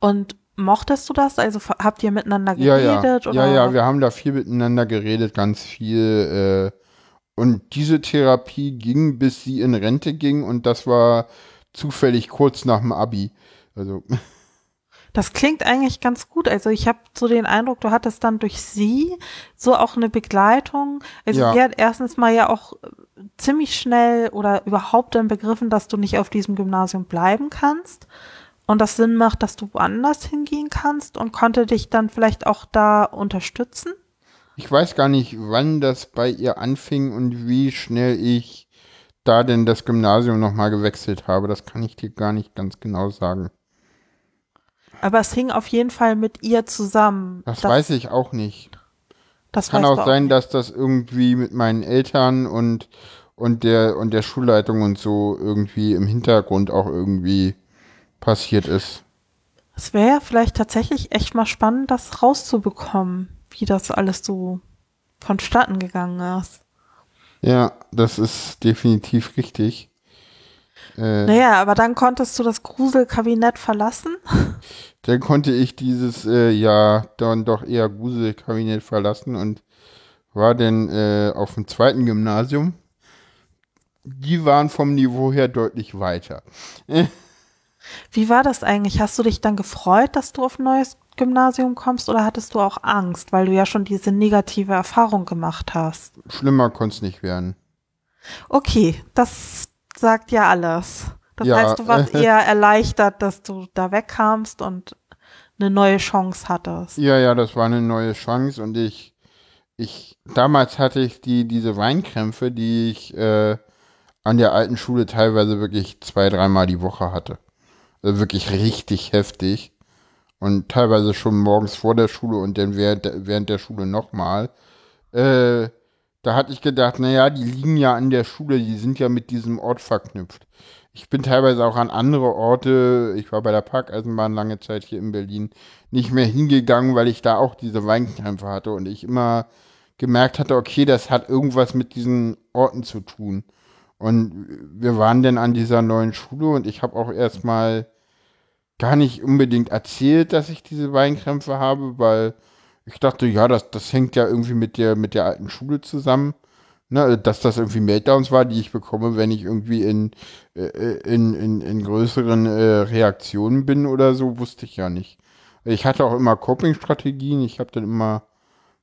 Und mochtest du das? Also habt ihr miteinander
Ja, ja.
geredet?
Ja,
oder?
ja, wir haben da viel miteinander geredet, ganz viel. Äh, und diese Therapie ging, bis sie in Rente ging und das war zufällig kurz nach dem Abi. Also,
Das klingt eigentlich ganz gut. Also ich habe so den Eindruck, du hattest dann durch sie so auch eine Begleitung. Also
Ja.
sie hat erstens mal ja auch äh, ziemlich schnell oder überhaupt dann begriffen, dass du nicht auf diesem Gymnasium bleiben kannst und das Sinn macht, dass du woanders hingehen kannst und konnte dich dann vielleicht auch da unterstützen.
ich weiß gar nicht, wann das bei ihr anfing und wie schnell ich da denn das Gymnasium nochmal gewechselt habe. Das kann ich dir gar nicht ganz genau sagen.
Aber es hing auf jeden Fall mit ihr zusammen.
Das, weiß ich auch nicht.
Das
Kann auch sein, dass das irgendwie mit meinen Eltern und, und der, und der Schulleitung und so irgendwie im Hintergrund auch irgendwie passiert ist.
Es wäre ja vielleicht tatsächlich echt mal spannend, das rauszubekommen, wie das alles so vonstatten gegangen ist.
Ja, das ist definitiv richtig. Äh,
Naja, aber dann konntest du das Gruselkabinett verlassen.
Dann konnte ich dieses äh, ja dann doch eher Gruselkabinett verlassen und war dann äh, auf dem zweiten Gymnasium. Die waren vom Niveau her deutlich weiter.
Wie war das eigentlich? Hast du dich dann gefreut, dass du auf ein neues Gymnasium kommst oder hattest du auch Angst, weil du ja schon diese negative Erfahrung gemacht hast?
Schlimmer konnte es nicht werden.
Okay, das sagt ja alles. Das
Ja,
heißt, du warst eher erleichtert, dass du da wegkamst und eine neue Chance hattest.
Ja, ja, das war eine neue Chance und ich, ich, damals hatte ich die, diese Weinkrämpfe, die ich äh, an der alten Schule teilweise wirklich zwei, dreimal die Woche hatte. Also wirklich richtig heftig. Und teilweise schon morgens vor der Schule und dann während, der- während der Schule nochmal. Äh, da hatte ich gedacht, naja, die liegen ja an der Schule, die sind ja mit diesem Ort verknüpft. Ich bin teilweise auch an andere Orte, ich war bei der Parkeisenbahn lange Zeit hier in Berlin, nicht mehr hingegangen, weil ich da auch diese Weinkrämpfe hatte und ich immer gemerkt hatte, okay, das hat irgendwas mit diesen Orten zu tun. Und wir waren dann an dieser neuen Schule und ich habe auch erstmal gar nicht unbedingt erzählt, dass ich diese Weinkrämpfe habe, weil ich dachte, ja, das, das hängt ja irgendwie mit der, mit der alten Schule zusammen. Ne, dass das irgendwie Meltdowns war, die ich bekomme, wenn ich irgendwie in, äh, in, in, in größeren äh, Reaktionen bin oder so, wusste ich ja nicht. Ich hatte auch immer Coping-Strategien. Ich habe dann immer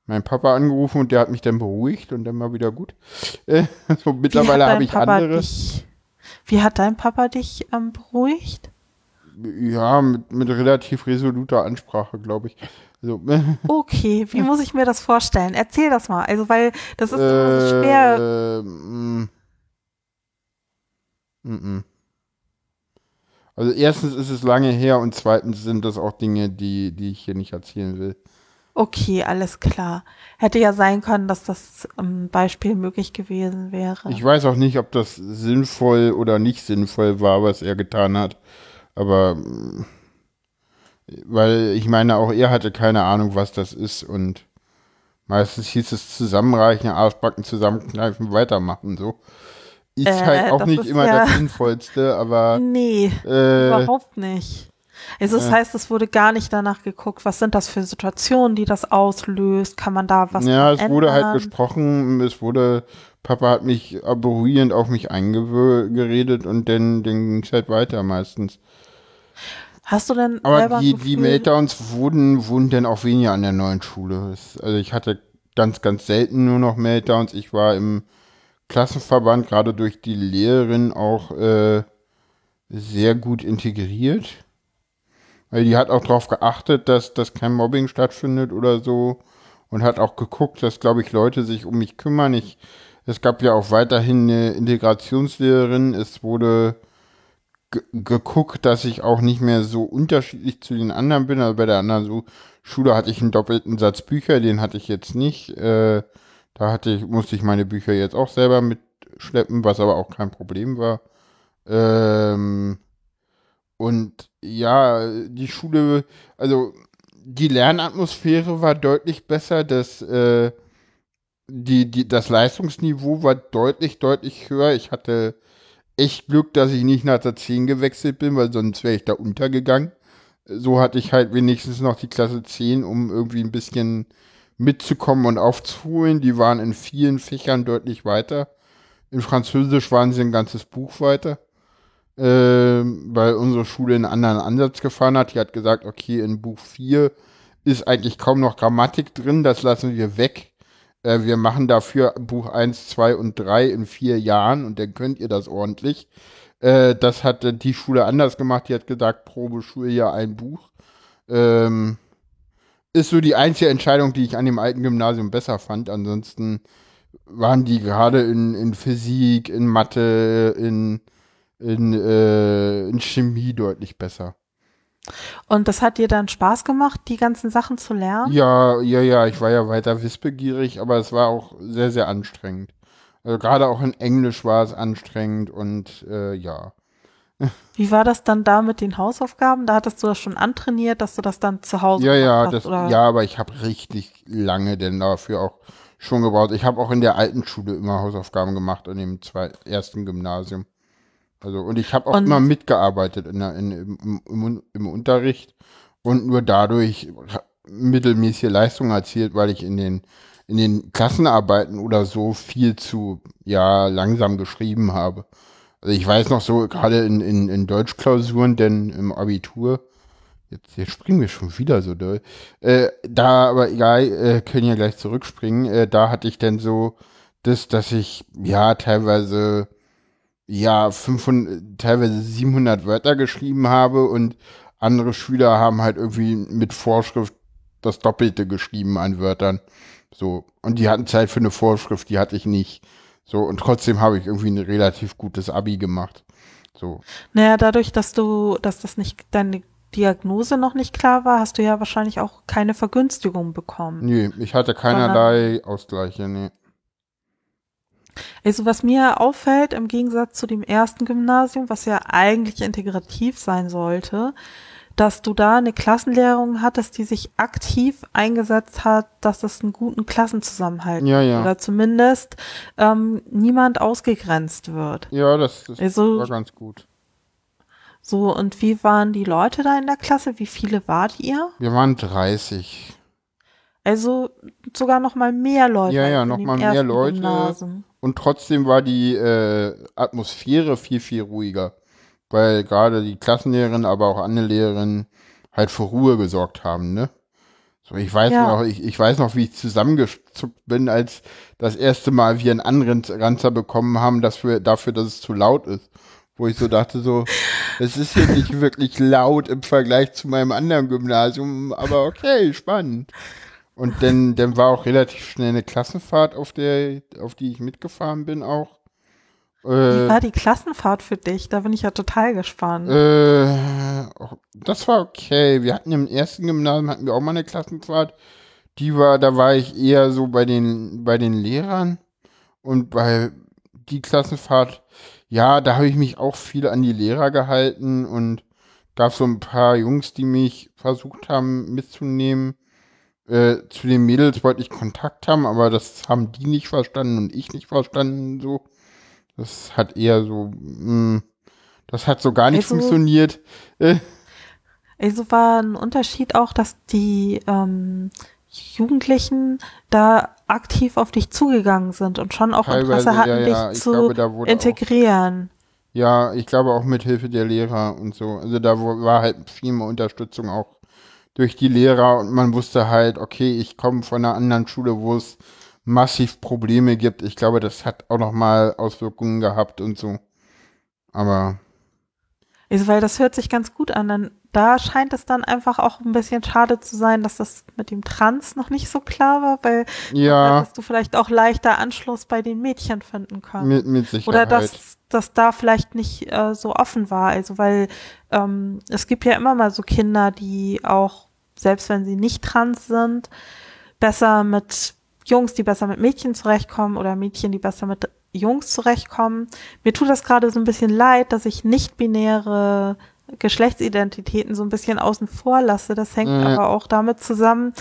meinen Papa angerufen und der hat mich dann beruhigt und dann war wieder gut. Äh, so mittlerweile habe ich
Papa
andere.
Dich, wie hat dein Papa dich ähm, beruhigt?
Ja, mit, mit relativ resoluter Ansprache, glaube ich. So,
Okay, wie muss ich mir das vorstellen? Erzähl das mal. Also, weil das ist immer so schwer.
Äh, mm. Also erstens ist es lange her und zweitens sind das auch Dinge, die, die ich hier nicht erzählen will.
Okay, alles klar. Hätte ja sein können, dass das ein Beispiel möglich gewesen wäre.
Ich weiß auch nicht, ob das sinnvoll oder nicht sinnvoll war, was er getan hat. Aber mm, weil ich meine, auch er hatte keine Ahnung, was das ist und meistens hieß es zusammenreichen, Arschbacken zusammenkneifen, weitermachen so. Ist
Äh,
halt auch nicht immer
ja-
das Sinnvollste, aber
nee,
äh,
überhaupt nicht. Also das
äh.
heißt, es wurde gar nicht danach geguckt, was sind das für Situationen, die das auslöst? Kann man da was
Ja, es wurde halt
ändern?
gesprochen, es wurde, Papa hat mich beruhigend auf mich eingeredet und dann, dann ging es halt weiter meistens.
Hast du denn
Aber die, die Meltdowns wurden, wurden dann auch weniger an der neuen Schule. Es, also ich hatte ganz, ganz selten nur noch Meltdowns. Ich war im Klassenverband gerade durch die Lehrerin auch äh, sehr gut integriert. Die hat auch darauf geachtet, dass, dass kein Mobbing stattfindet oder so. Und hat auch geguckt, dass, glaube ich, Leute sich um mich kümmern. Ich, es gab ja auch weiterhin eine Integrationslehrerin. Es wurde ge geguckt, dass ich auch nicht mehr so unterschiedlich zu den anderen bin. Also bei der anderen Schule hatte ich einen doppelten Satz Bücher, den hatte ich jetzt nicht. Äh, da hatte ich, musste ich meine Bücher jetzt auch selber mitschleppen, was aber auch kein Problem war. Ähm, und ja, die Schule, also die Lernatmosphäre war deutlich besser, das, äh, die, die, das Leistungsniveau war deutlich, deutlich höher. Ich hatte echt Glück, dass ich nicht nach der 10 gewechselt bin, weil sonst wäre ich da untergegangen. So hatte ich halt wenigstens noch die Klasse 10, um irgendwie ein bisschen mitzukommen und aufzuholen. Die waren in vielen Fächern deutlich weiter. In Französisch waren sie ein ganzes Buch weiter, weil unsere Schule einen anderen Ansatz gefahren hat. Die hat gesagt, okay, in Buch 4 ist eigentlich kaum noch Grammatik drin, das lassen wir weg. Äh, wir machen dafür Buch 1, 2 und 3 in vier Jahren und dann könnt ihr das ordentlich. Äh, das hat die Schule anders gemacht. Die hat gesagt, pro Schuljahr ein Buch. Ähm, ist so die einzige Entscheidung, die ich an dem alten Gymnasium besser fand. Ansonsten waren die gerade in, in Physik, in Mathe, in, in, äh, in Chemie deutlich besser.
Und das hat dir dann Spaß gemacht, die ganzen Sachen zu lernen?
Ja, ja, ja, ich war ja weiter wissbegierig, aber es war auch sehr, sehr anstrengend. Also gerade auch in Englisch war es anstrengend und äh, ja.
Wie war das dann da mit den Hausaufgaben? Da hattest du das schon antrainiert, dass du das dann zu Hause
Ja, ja,
hast,
das,
oder?
ja, aber ich habe richtig lange denn dafür auch schon gebraucht. Ich habe auch in der alten Schule immer Hausaufgaben gemacht, an dem zweiten, ersten Gymnasium. Also, und ich habe auch
Und-
immer mitgearbeitet in der, in, im, im, im Unterricht und nur dadurch mittelmäßige Leistung erzielt, weil ich in den, in den Klassenarbeiten oder so viel zu, ja, langsam geschrieben habe. Also ich weiß noch so, gerade in, in, in Deutschklausuren, denn im Abitur, jetzt, jetzt springen wir schon wieder so doll, äh, da, aber egal, äh, können ja gleich zurückspringen, äh, da hatte ich dann so das, dass ich, ja, teilweise, ja, 500, teilweise 700 Wörter geschrieben habe und andere Schüler haben halt irgendwie mit Vorschrift das Doppelte geschrieben an Wörtern. So. Und die hatten Zeit für eine Vorschrift, die hatte ich nicht. So, und trotzdem habe ich irgendwie ein relativ gutes Abi gemacht. So.
Naja, dadurch, dass du, dass das nicht deine Diagnose noch nicht klar war, hast du ja wahrscheinlich auch keine Vergünstigung bekommen.
Nee, ich hatte keinerlei Ausgleiche, nee.
Also was mir auffällt, im Gegensatz zu dem ersten Gymnasium, was ja eigentlich integrativ sein sollte, dass du da eine Klassenlehrerin hattest, die sich aktiv eingesetzt hat, dass es einen guten Klassenzusammenhalt
ja, ja.
oder zumindest ähm, niemand ausgegrenzt wird.
Ja, das, das also, war ganz gut.
So, und wie waren die Leute da in der Klasse? Wie viele wart ihr?
Wir waren 30.
Also sogar noch mal mehr Leute.
Ja, ja, noch mal mehr Leute. Gymnasium. Und trotzdem war die äh, Atmosphäre viel, viel ruhiger weil gerade die Klassenlehrerin, aber auch andere Lehrerinnen halt für Ruhe gesorgt haben, ne? So, ich weiß ja. noch, ich, ich weiß noch, wie ich zusammengezuckt bin, als das erste Mal wir einen anderen Ranzer bekommen haben, dass wir, dafür, dass es zu laut ist. Wo ich so dachte, so, es ist hier nicht wirklich laut im Vergleich zu meinem anderen Gymnasium, aber okay, spannend. Und dann, dann war auch relativ schnell eine Klassenfahrt, auf der, auf die ich mitgefahren bin auch.
Wie äh, war die Klassenfahrt für dich? Da bin ich ja total gespannt.
Äh, das war okay. Wir hatten im ersten Gymnasium hatten wir auch mal eine Klassenfahrt. Die war, da war ich eher so bei den, bei den Lehrern. Und bei die Klassenfahrt, ja, da habe ich mich auch viel an die Lehrer gehalten und gab so ein paar Jungs, die mich versucht haben mitzunehmen. Äh, zu den Mädels wollte ich Kontakt haben, aber das haben die nicht verstanden und ich nicht verstanden so. Das hat eher so, mh, hm, das hat so gar nicht also, funktioniert.
Also war ein Unterschied auch, dass die ähm, Jugendlichen da aktiv auf dich zugegangen sind und schon auch Interesse hatten, ja, ja. dich zu glaube, integrieren.
Auch, ja, ich glaube auch mit Hilfe der Lehrer und so. Also da war halt viel mehr Unterstützung auch durch die Lehrer und man wusste halt, okay, ich komme von einer anderen Schule, wo es massiv Probleme gibt. Ich glaube, das hat auch noch mal Auswirkungen gehabt und so. Aber
also, weil das hört sich ganz gut an. Dann, da scheint es dann einfach auch ein bisschen schade zu sein, dass das mit dem Trans noch nicht so klar war, weil
ja.
dass du vielleicht auch leichter Anschluss bei den Mädchen finden kannst.
Mit, mit Sicherheit.
Oder dass das da vielleicht nicht äh, so offen war. Also weil ähm, es gibt ja immer mal so Kinder, die auch, selbst wenn sie nicht trans sind, besser mit Jungs, die besser mit Mädchen zurechtkommen oder Mädchen, die besser mit Jungs zurechtkommen. Mir tut das gerade so ein bisschen leid, dass ich nicht-binäre Geschlechtsidentitäten so ein bisschen außen vor lasse. Das hängt mhm. aber auch damit zusammen,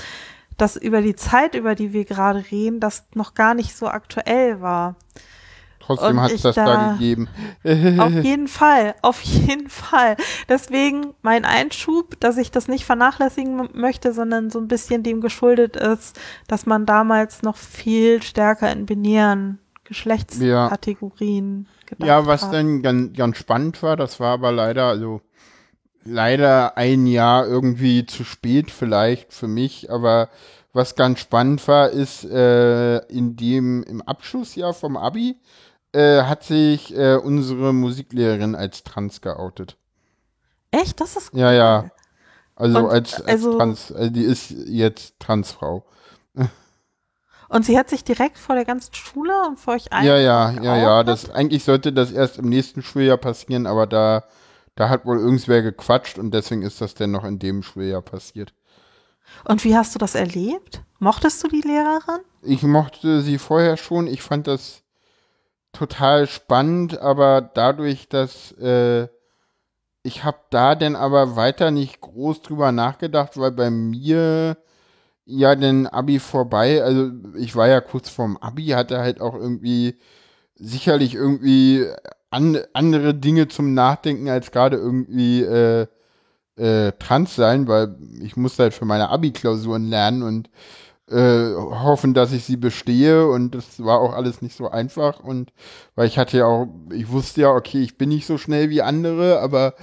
dass über die Zeit, über die wir gerade reden, das noch gar nicht so aktuell war.
Trotzdem hat es das da, da gegeben.
auf jeden Fall, auf jeden Fall. Deswegen mein Einschub, dass ich das nicht vernachlässigen möchte, sondern so ein bisschen dem geschuldet ist, dass man damals noch viel stärker in binären Geschlechtskategorien
ja. gedacht Ja, was hat. dann ganz, ganz spannend war, das war aber leider, also leider ein Jahr irgendwie zu spät vielleicht für mich, aber was ganz spannend war, ist äh, in dem im Abschlussjahr vom Abi äh, hat sich äh, unsere Musiklehrerin als trans geoutet.
Echt? Das ist
cool. Ja, ja. Also und, als, als also, trans, also die ist jetzt Transfrau.
Und sie hat sich direkt vor der ganzen Schule und vor euch
allen. Ja, ja, ja, ja. Das, eigentlich sollte das erst im nächsten Schuljahr passieren, aber da, da hat wohl irgendwer gequatscht und deswegen ist das denn noch in dem Schuljahr passiert.
Und wie hast du das erlebt? Mochtest du die Lehrerin?
Ich mochte sie vorher schon. Ich fand das total spannend, aber dadurch, dass äh, ich habe da denn aber weiter nicht groß drüber nachgedacht, weil bei mir ja den Abi vorbei, also ich war ja kurz vorm Abi, hatte halt auch irgendwie sicherlich irgendwie an, andere Dinge zum Nachdenken als gerade irgendwie äh, äh, trans sein, weil ich musste halt für meine Abi-Klausuren lernen und äh, hoffen, dass ich sie bestehe. Und das war auch alles nicht so einfach. Und weil ich hatte ja auch, ich wusste ja, okay, ich bin nicht so schnell wie andere, aber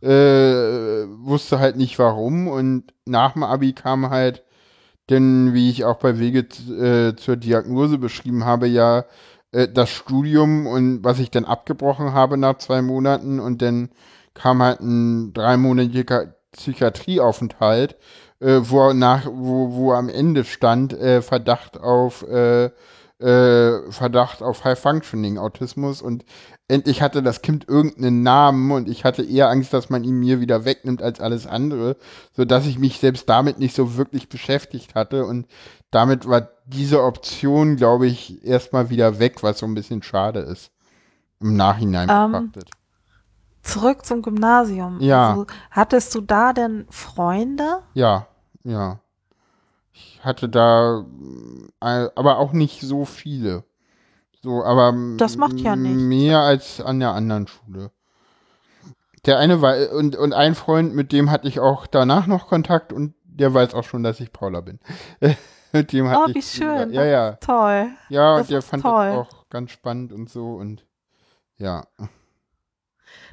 äh, wusste halt nicht warum. Und nach dem Abi kam halt, denn wie ich auch bei Wege äh, zur Diagnose beschrieben habe, ja äh, das Studium und was ich dann abgebrochen habe nach zwei Monaten. Und dann kam halt ein dreimonatiger Psychiatrieaufenthalt äh, wo, nach, wo, wo am Ende stand äh, Verdacht auf äh, äh, Verdacht auf High Functioning Autismus und endlich hatte das Kind irgendeinen Namen und ich hatte eher Angst, dass man ihn mir wieder wegnimmt als alles andere, so dass ich mich selbst damit nicht so wirklich beschäftigt hatte und damit war diese Option, glaube ich, erstmal wieder weg, was so ein bisschen schade ist im Nachhinein ähm, betrachtet.
Zurück zum Gymnasium.
Ja. Also,
hattest du da denn Freunde?
Ja ja. Ich hatte da, äh, aber auch nicht so viele. So, aber
das macht ja nicht.
mehr als an der anderen Schule. Der eine war, und, und ein Freund, mit dem hatte ich auch danach noch Kontakt und der weiß auch schon, dass ich Paula bin.
mit dem hatte oh, wie ich, schön.
Ja, ja.
Toll.
Ja, das und der fand toll. das auch ganz spannend und so und ja.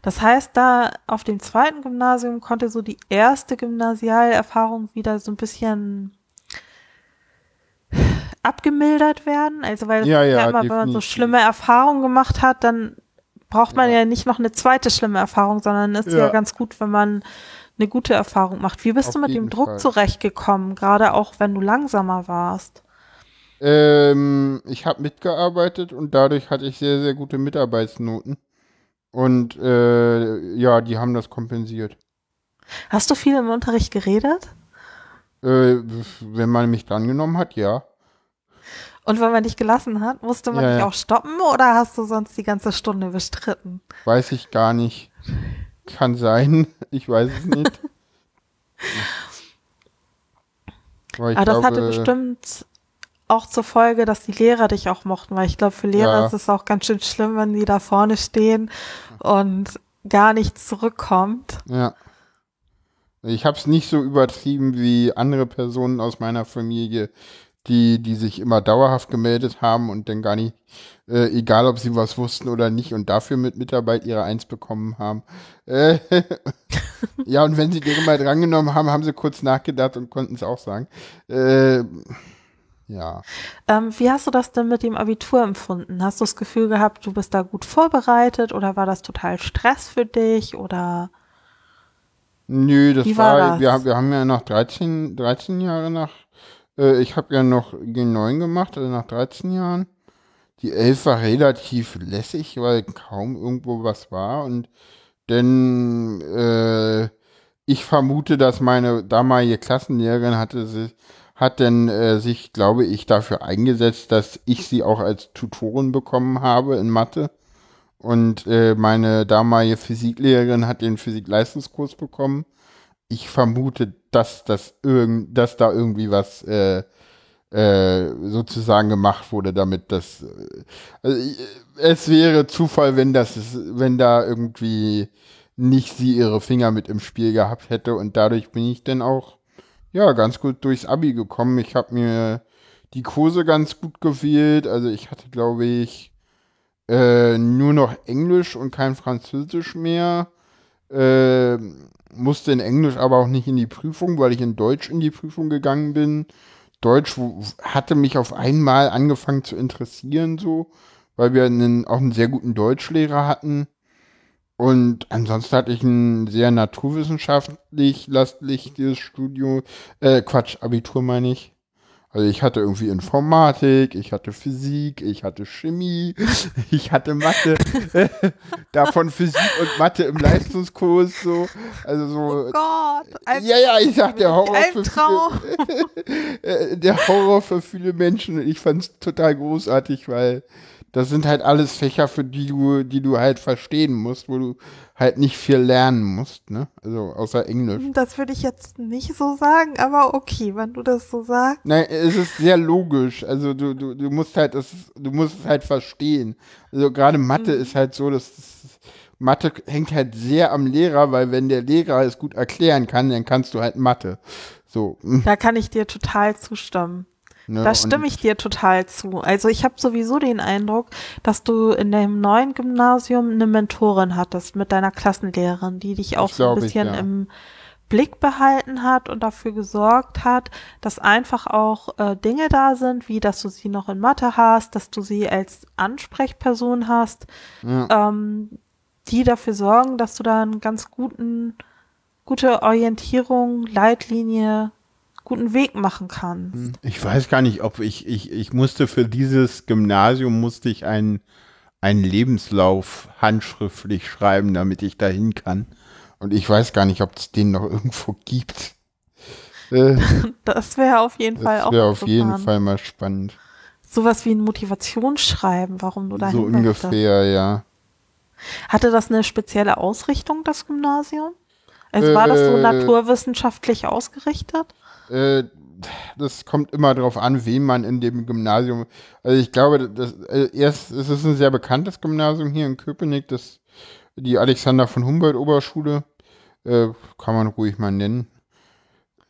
Das heißt, da auf dem zweiten Gymnasium konnte so die erste Gymnasialerfahrung wieder so ein bisschen abgemildert werden. Also weil
ja, ja,
immer, wenn man so schlimme Erfahrungen gemacht hat, dann braucht man ja. ja nicht noch eine zweite schlimme Erfahrung, sondern ist ja. ja ganz gut, wenn man eine gute Erfahrung macht. Wie bist Auf du mit dem Druck Fall. zurechtgekommen, gerade auch wenn du langsamer warst?
Ähm, ich habe mitgearbeitet und dadurch hatte ich sehr, sehr gute Mitarbeitsnoten. Und äh, ja, die haben das kompensiert.
Hast du viel im Unterricht geredet?
Äh, wenn man mich drangenommen hat, ja.
Und wenn man dich gelassen hat, musste man ja, dich ja. auch stoppen oder hast du sonst die ganze Stunde bestritten?
Weiß ich gar nicht. Kann sein, ich weiß es nicht.
Aber, Aber das glaube, hatte bestimmt auch zur Folge, dass die Lehrer dich auch mochten, weil ich glaube, für Lehrer ja. ist es auch ganz schön schlimm, wenn die da vorne stehen und gar nichts zurückkommt.
Ja. Ich habe es nicht so übertrieben wie andere Personen aus meiner Familie, die, die sich immer dauerhaft gemeldet haben und dann gar nicht, äh, egal ob sie was wussten oder nicht und dafür mit Mitarbeit ihre Eins bekommen haben. Äh, ja, und wenn sie den mal drangenommen haben, haben sie kurz nachgedacht und konnten es auch sagen. Äh, ja.
Ähm, wie hast du das denn mit dem Abitur empfunden? Hast du das Gefühl gehabt, du bist da gut vorbereitet oder war das total Stress für dich oder?
Nö, das war, war das? Wir, wir haben ja noch 13, 13 Jahre nach, äh, ich habe ja noch G9 gemacht, also nach 13 Jahren. Die 11 war relativ lässig, weil kaum irgendwo was war und denn äh, ich vermute, dass meine damalige Klassenlehrerin hatte sich hat denn äh, sich, glaube ich, dafür eingesetzt, dass ich sie auch als Tutorin bekommen habe in Mathe. Und äh, meine damalige Physiklehrerin hat den Physikleistungskurs bekommen. Ich vermute, dass, das irgend, dass da irgendwie was äh, äh, sozusagen gemacht wurde, damit das. Äh, also, es wäre Zufall, wenn das, wenn da irgendwie nicht sie ihre Finger mit im Spiel gehabt hätte und dadurch bin ich dann auch ja, ganz gut durchs Abi gekommen. Ich habe mir die Kurse ganz gut gewählt. Also ich hatte, glaube ich, äh, nur noch Englisch und kein Französisch mehr. Äh, musste in Englisch aber auch nicht in die Prüfung, weil ich in Deutsch in die Prüfung gegangen bin. Deutsch hatte mich auf einmal angefangen zu interessieren, so, weil wir einen, auch einen sehr guten Deutschlehrer hatten. Und ansonsten hatte ich ein sehr naturwissenschaftlich lastliches Studio, äh, Quatsch, Abitur meine ich. Also ich hatte irgendwie Informatik, ich hatte Physik, ich hatte Chemie, ich hatte Mathe, davon Physik und Mathe im Leistungskurs so, also so.
Oh Gott!
Ein, ja, ja, ich sag der Horror für viele, äh, der Horror für viele Menschen. Ich fand's total großartig, weil das sind halt alles Fächer, für die du, die du halt verstehen musst, wo du halt nicht viel lernen musst, ne? Also außer Englisch.
Das würde ich jetzt nicht so sagen, aber okay, wenn du das so sagst.
Nein, es ist sehr logisch. Also du, du, du musst halt das, du musst es halt verstehen. Also gerade Mathe mhm. ist halt so, dass das, Mathe hängt halt sehr am Lehrer, weil wenn der Lehrer es gut erklären kann, dann kannst du halt Mathe. So.
Da kann ich dir total zustimmen. Ne? Da stimme ich dir total zu. Also ich habe sowieso den Eindruck, dass du in dem neuen Gymnasium eine Mentorin hattest mit deiner Klassenlehrerin, die dich auch so ein bisschen ich, ja. im Blick behalten hat und dafür gesorgt hat, dass einfach auch äh, Dinge da sind, wie dass du sie noch in Mathe hast, dass du sie als Ansprechperson hast, ja. ähm, die dafür sorgen, dass du da einen ganz guten, gute Orientierung, Leitlinie, guten Weg machen kannst. Hm.
Ich weiß gar nicht, ob ich, ich, ich musste für dieses Gymnasium musste ich einen, einen Lebenslauf handschriftlich schreiben, damit ich dahin kann. Und ich weiß gar nicht, ob es den noch irgendwo gibt.
Äh, das wäre auf jeden Fall auch.
Das wäre auf jeden Fall mal spannend.
Sowas wie ein Motivationsschreiben, warum du da
So ungefähr, ja.
Hatte das eine spezielle Ausrichtung, das Gymnasium? Also war das so äh, naturwissenschaftlich ausgerichtet?
Äh, das kommt immer darauf an, wen man in dem Gymnasium. Also ich glaube, das, äh, erst es ist ein sehr bekanntes Gymnasium hier in Köpenick, das die Alexander von Humboldt Oberschule. Äh, kann man ruhig mal nennen.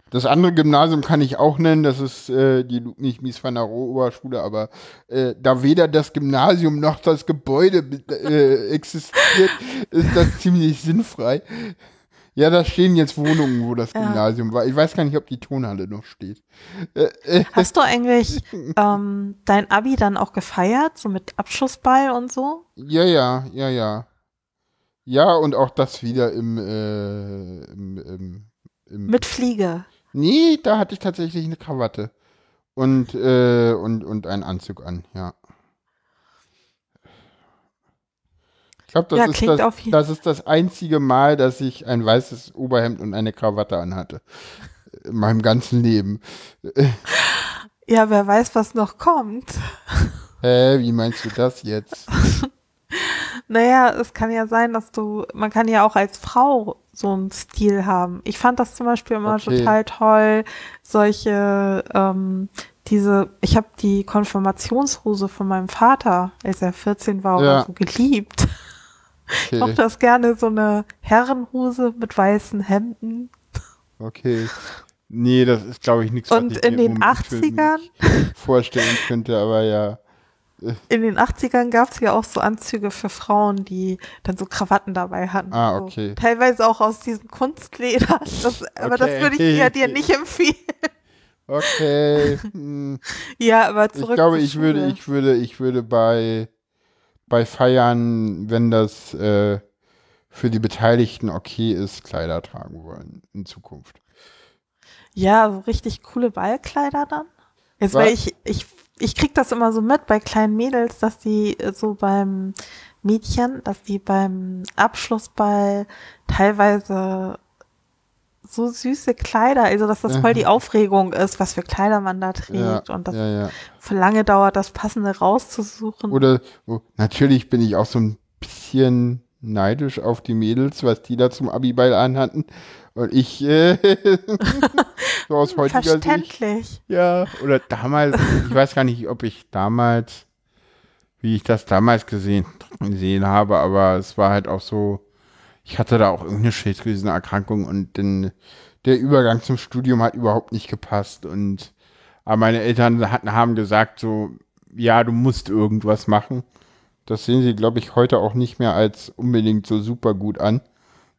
Das andere Gymnasium kann ich auch nennen, das ist äh, die Ludwig Mies van der Rohe Oberschule, aber äh, da weder das Gymnasium noch das Gebäude äh, existiert, ist das ziemlich sinnfrei. Ja, da stehen jetzt Wohnungen, wo das ja. Gymnasium war. Ich weiß gar nicht, ob die Tonhalle noch steht.
Äh, äh. Hast du eigentlich ähm, dein Abi dann auch gefeiert, so mit Abschlussball und so?
Ja, ja, ja, ja. Ja, und auch das wieder im, äh, im, im,
im Mit Fliege.
Nee, da hatte ich tatsächlich eine Krawatte. Und, äh, und, und einen Anzug an, ja. Ich glaube, das, ja, ist das, das ist das einzige Mal, dass ich ein weißes Oberhemd und eine Krawatte anhatte. In meinem ganzen Leben.
Ja, wer weiß, was noch kommt.
Hä, wie meinst du das jetzt?
naja, es kann ja sein, dass du, man kann ja auch als Frau so einen Stil haben. Ich fand das zum Beispiel immer okay. total toll, solche, ähm, diese, ich habe die Konfirmationshose von meinem Vater, als er 14 war, ja. oder so geliebt. Okay. Ich mochte das gerne, so eine Herrenhose mit weißen Hemden.
Okay. Nee, das ist, glaube ich, nichts,
was Und in den 80ern
vorstellen könnte, aber ja.
In den 80ern gab es ja auch so Anzüge für Frauen, die dann so Krawatten dabei hatten.
Ah, okay.
So. Teilweise auch aus diesem Kunstleder. Das, aber okay. das würde ich ja dir nicht empfehlen.
Okay. Hm.
Ja, aber zurück.
Ich glaube, ich würde, ich würde, ich würde bei, bei Feiern, wenn das äh, für die Beteiligten okay ist, Kleider tragen wollen in Zukunft.
Ja, so richtig coole Ballkleider dann. Jetzt, weil ich, ich ich krieg das immer so mit bei kleinen Mädels, dass die äh, so beim Mädchen, dass die beim Abschlussball teilweise so süße Kleider, also dass das voll die Aufregung ist, was für Kleider man da trägt ja, und das ja, ja. für lange dauert, das passende rauszusuchen.
Oder oh, natürlich bin ich auch so ein bisschen neidisch auf die Mädels, was die da zum Abiball anhatten. Und ich, äh, so aus heutiger
Verständlich.
Sicht. Ja, oder damals, ich weiß gar nicht, ob ich damals, wie ich das damals gesehen, gesehen habe, aber es war halt auch so, ich hatte da auch irgendeine Schilddrüsenerkrankung und den, der Übergang zum Studium hat überhaupt nicht gepasst und aber meine Eltern hatten, haben gesagt so, ja, du musst irgendwas machen. Das sehen sie, glaube ich, heute auch nicht mehr als unbedingt so super gut an.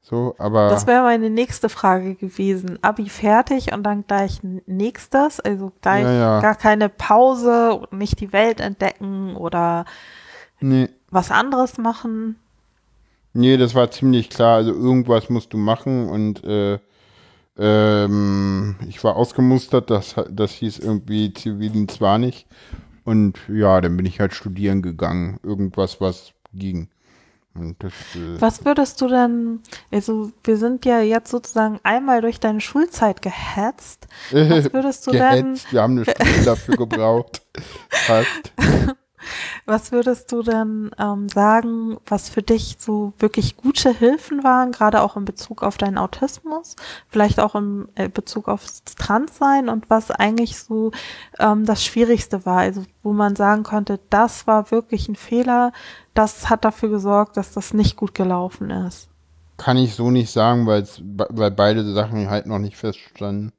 So, aber.
Das wäre meine nächste Frage gewesen. Abi fertig und dann gleich nächstes, also gleich ja, ja. gar keine Pause, nicht die Welt entdecken oder nee. was anderes machen.
Nee, das war ziemlich klar. Also irgendwas musst du machen und äh, ähm, ich war ausgemustert, das, das hieß irgendwie Zivildienst zwar nicht. Und ja, dann bin ich halt studieren gegangen. Irgendwas, was ging.
Das, äh Was würdest du denn, also wir sind ja jetzt sozusagen einmal durch deine Schulzeit gehetzt. Was würdest du gehetzt, denn?
Wir haben eine Stunde dafür gebraucht. Fast.
Was würdest du denn ähm, sagen, was für dich so wirklich gute Hilfen waren, gerade auch in Bezug auf deinen Autismus, vielleicht auch in äh, Bezug aufs Transsein und was eigentlich so ähm, das Schwierigste war, also wo man sagen konnte, das war wirklich ein Fehler, das hat dafür gesorgt, dass das nicht gut gelaufen ist?
Kann ich so nicht sagen, weil, weil beide Sachen halt noch nicht feststanden.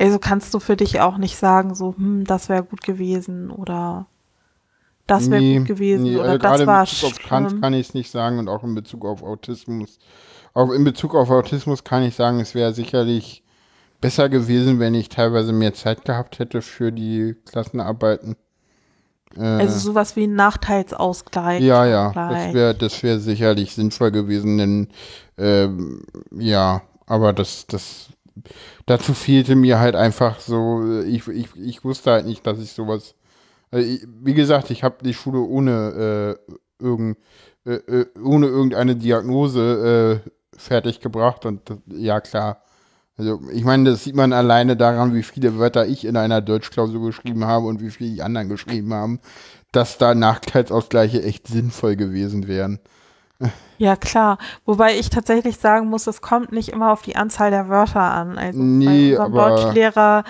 Also kannst du für dich auch nicht sagen, so, hm, das wäre gut gewesen oder das wäre nee, gut gewesen nee, oder also das war
in Bezug auf Trans kann ich es nicht sagen und auch in Bezug auf Autismus. Auch in Bezug auf Autismus kann ich sagen, es wäre sicherlich besser gewesen, wenn ich teilweise mehr Zeit gehabt hätte für die Klassenarbeiten.
Äh, also sowas wie ein Nachteilsausgleich.
Ja, ja, das wäre das wäre sicherlich sinnvoll gewesen, denn ähm, ja, aber das, das dazu fehlte mir halt einfach so, ich, ich, ich wusste halt nicht, dass ich sowas, also ich, wie gesagt, ich habe die Schule ohne äh, irgend, äh, äh ohne irgendeine Diagnose äh, fertig gebracht und das, ja klar, also ich meine, das sieht man alleine daran, wie viele Wörter ich in einer Deutschklausur geschrieben habe und wie viele die anderen geschrieben haben, dass da Nachteilsausgleiche echt sinnvoll gewesen wären.
Ja, klar. Wobei ich tatsächlich sagen muss, es kommt nicht immer auf die Anzahl der Wörter an. Also nee, bei unserem Deutschlehrer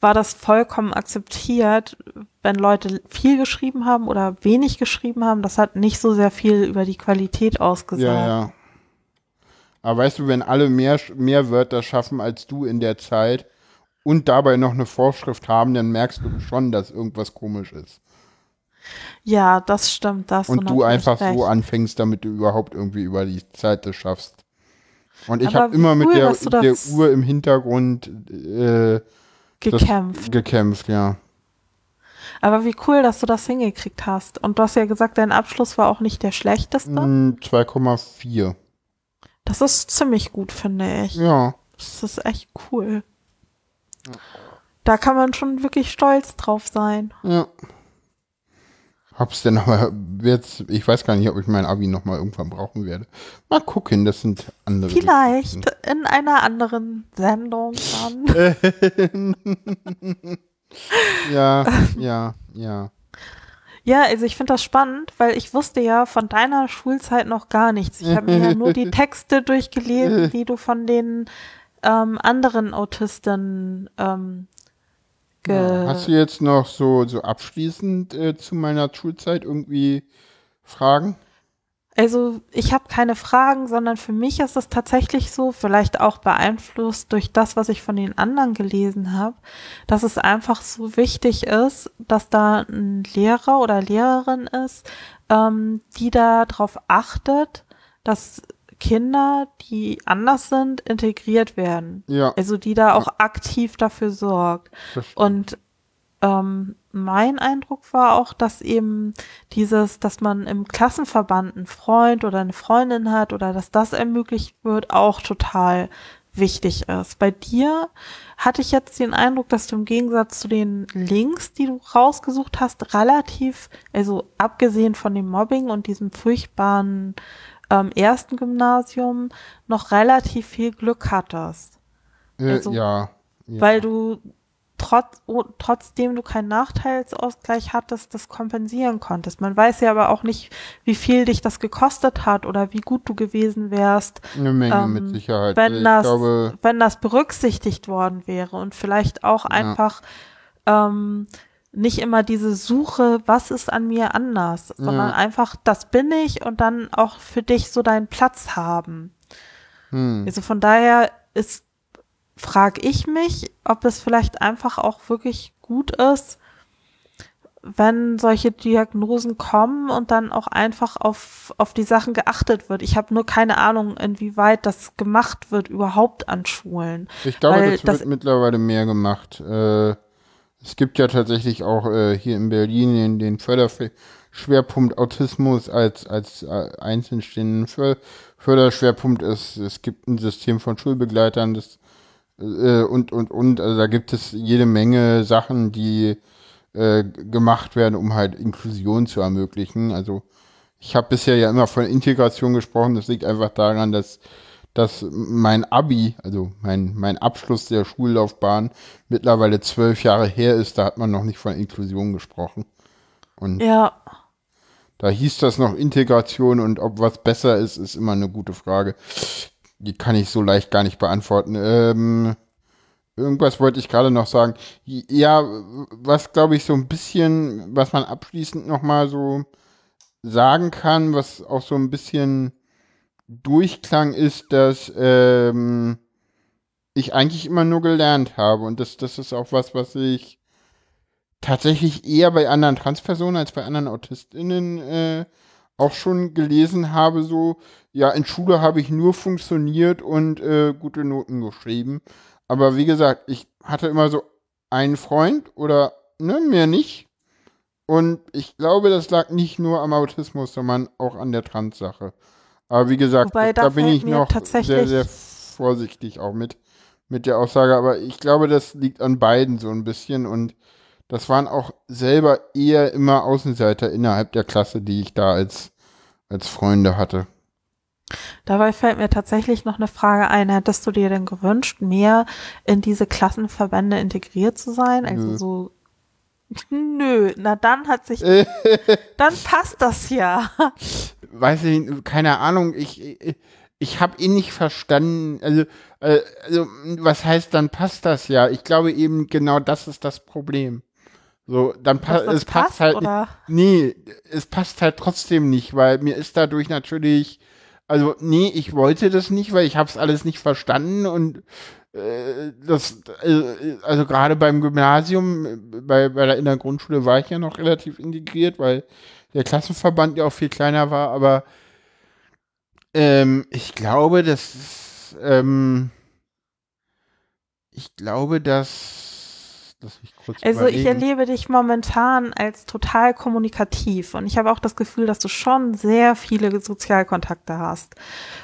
war das vollkommen akzeptiert, wenn Leute viel geschrieben haben oder wenig geschrieben haben. Das hat nicht so sehr viel über die Qualität ausgesagt. Ja, ja.
Aber weißt du, wenn alle mehr, mehr Wörter schaffen als du in der Zeit und dabei noch eine Vorschrift haben, dann merkst du schon, dass irgendwas komisch ist.
Ja, das stimmt. Das
und du einfach recht. so anfängst, damit du überhaupt irgendwie über die Zeit das schaffst. Und ich habe immer cool, mit der, der Uhr im Hintergrund äh,
gekämpft.
gekämpft, ja.
Aber wie cool, dass du das hingekriegt hast. Und du hast ja gesagt, dein Abschluss war auch nicht der schlechteste.
2,4. Hm,
das ist ziemlich gut, finde ich.
Ja.
Das ist echt cool. Da kann man schon wirklich stolz drauf sein.
Ja. Hab's denn aber jetzt, ich weiß gar nicht, ob ich mein Abi nochmal irgendwann brauchen werde. Mal gucken, das sind andere.
Vielleicht Geschichten. in einer anderen Sendung dann.
ja, ja, ja.
Ja, also ich finde das spannend, weil ich wusste ja von deiner Schulzeit noch gar nichts. Ich habe mir ja nur die Texte durchgelesen, die du von den ähm, anderen Autisten ähm,
Hast du jetzt noch so, so abschließend äh, zu meiner Schulzeit irgendwie Fragen?
Also ich habe keine Fragen, sondern für mich ist es tatsächlich so, vielleicht auch beeinflusst durch das, was ich von den anderen gelesen habe, dass es einfach so wichtig ist, dass da ein Lehrer oder Lehrerin ist, ähm, die da drauf achtet, dass Kinder, die anders sind, integriert werden. Ja. Also die da auch aktiv dafür sorgt. Und ähm, mein Eindruck war auch, dass eben dieses, dass man im Klassenverband einen Freund oder eine Freundin hat oder dass das ermöglicht wird, auch total wichtig ist. Bei dir hatte ich jetzt den Eindruck, dass du im Gegensatz zu den Links, die du rausgesucht hast, relativ, also abgesehen von dem Mobbing und diesem furchtbaren ähm, ersten Gymnasium, noch relativ viel Glück hattest.
Äh, also, ja,
ja. Weil du trotz, oh, trotzdem du keinen Nachteilsausgleich hattest, das kompensieren konntest. Man weiß ja aber auch nicht, wie viel dich das gekostet hat oder wie gut du gewesen wärst.
Eine Menge ähm, mit Sicherheit.
Wenn das, glaube, wenn das berücksichtigt worden wäre und vielleicht auch einfach ja. ähm, nicht immer diese Suche, was ist an mir anders, sondern ja. einfach, das bin ich und dann auch für dich so deinen Platz haben. Hm. Also von daher ist frage ich mich, ob es vielleicht einfach auch wirklich gut ist, wenn solche Diagnosen kommen und dann auch einfach auf, auf die Sachen geachtet wird. Ich habe nur keine Ahnung, inwieweit das gemacht wird überhaupt an Schulen.
Ich glaube, das, das wird mittlerweile mehr gemacht. Äh, es gibt ja tatsächlich auch äh, hier in Berlin den, den Förderschwerpunkt Autismus als, als äh, einzeln stehenden Förderschwerpunkt. Es, es gibt ein System von Schulbegleitern, das äh, und, und, und, also da gibt es jede Menge Sachen, die äh, gemacht werden, um halt Inklusion zu ermöglichen. Also ich habe bisher ja immer von Integration gesprochen. Das liegt einfach daran, dass, dass mein Abi, also mein, mein Abschluss der Schullaufbahn, mittlerweile zwölf Jahre her ist. Da hat man noch nicht von Inklusion gesprochen. Und
ja.
Da hieß das noch Integration und ob was besser ist, ist immer eine gute Frage die kann ich so leicht gar nicht beantworten. Ähm, irgendwas wollte ich gerade noch sagen. Ja, was glaube ich so ein bisschen, was man abschließend nochmal so sagen kann, was auch so ein bisschen Durchklang ist, dass ähm, ich eigentlich immer nur gelernt habe. Und das, das ist auch was, was ich tatsächlich eher bei anderen Transpersonen als bei anderen AutistInnen äh, auch schon gelesen habe, so, ja, in Schule habe ich nur funktioniert und äh, gute Noten geschrieben. Aber wie gesagt, ich hatte immer so einen Freund oder ne, mehr nicht. Und ich glaube, das lag nicht nur am Autismus, sondern auch an der Trans-Sache. Aber wie gesagt,
Wobei,
da,
da
bin ich noch
tatsächlich-
sehr, sehr vorsichtig auch mit, mit der Aussage. Aber ich glaube, das liegt an beiden so ein bisschen. Und das waren auch selber eher immer Außenseiter innerhalb der Klasse, die ich da als, als Freunde hatte.
Dabei fällt mir tatsächlich noch eine Frage ein. Hättest du dir denn gewünscht, mehr in diese Klassenverbände integriert zu sein? Also
Nö.
so. Nö, na dann hat sich, dann passt das ja.
Weiß ich, keine Ahnung, ich, ich, ich habe ihn nicht verstanden. Also, äh, also, was heißt, dann passt das ja? Ich glaube eben, genau das ist das Problem. So, dann
das
es passt
passt,
halt.
oder?
Nee, es passt halt trotzdem nicht, weil mir ist dadurch natürlich, also nee, ich wollte das nicht, weil ich hab's alles nicht verstanden und äh, das, äh, also gerade beim Gymnasium, äh, bei, bei der, in der Grundschule war ich ja noch relativ integriert, weil der Klassenverband ja auch viel kleiner war, aber ähm, ich glaube, das ist, ähm, ich glaube, dass, dass ich kurz
Also ich
überlegen.
erlebe dich momentan als total kommunikativ und ich habe auch das Gefühl, dass du schon sehr viele Sozialkontakte hast.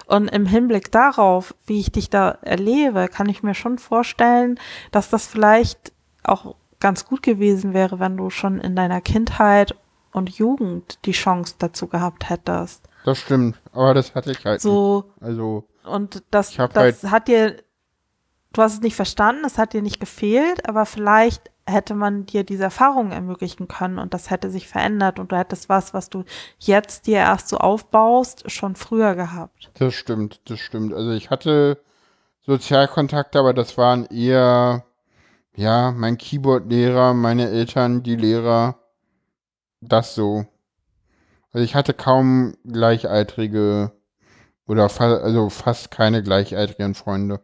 Und im Hinblick darauf, wie ich dich da erlebe, kann ich mir schon vorstellen, dass das vielleicht auch ganz gut gewesen wäre, wenn du schon in deiner Kindheit und Jugend die Chance dazu gehabt hättest.
Das stimmt, aber das hatte ich halt
So
nicht. Also,
und das, das hat dir, du hast es nicht verstanden, es hat dir nicht gefehlt, aber vielleicht hätte man dir diese Erfahrungen ermöglichen können und das hätte sich verändert und du hättest was, was du jetzt dir erst so aufbaust, schon früher gehabt.
das stimmt, das stimmt. Also ich hatte Sozialkontakte, aber das waren eher, ja, mein Keyboard-Lehrer, meine Eltern, die Lehrer, das so. Also ich hatte kaum gleichaltrige oder fa also fast keine gleichaltrigen Freunde.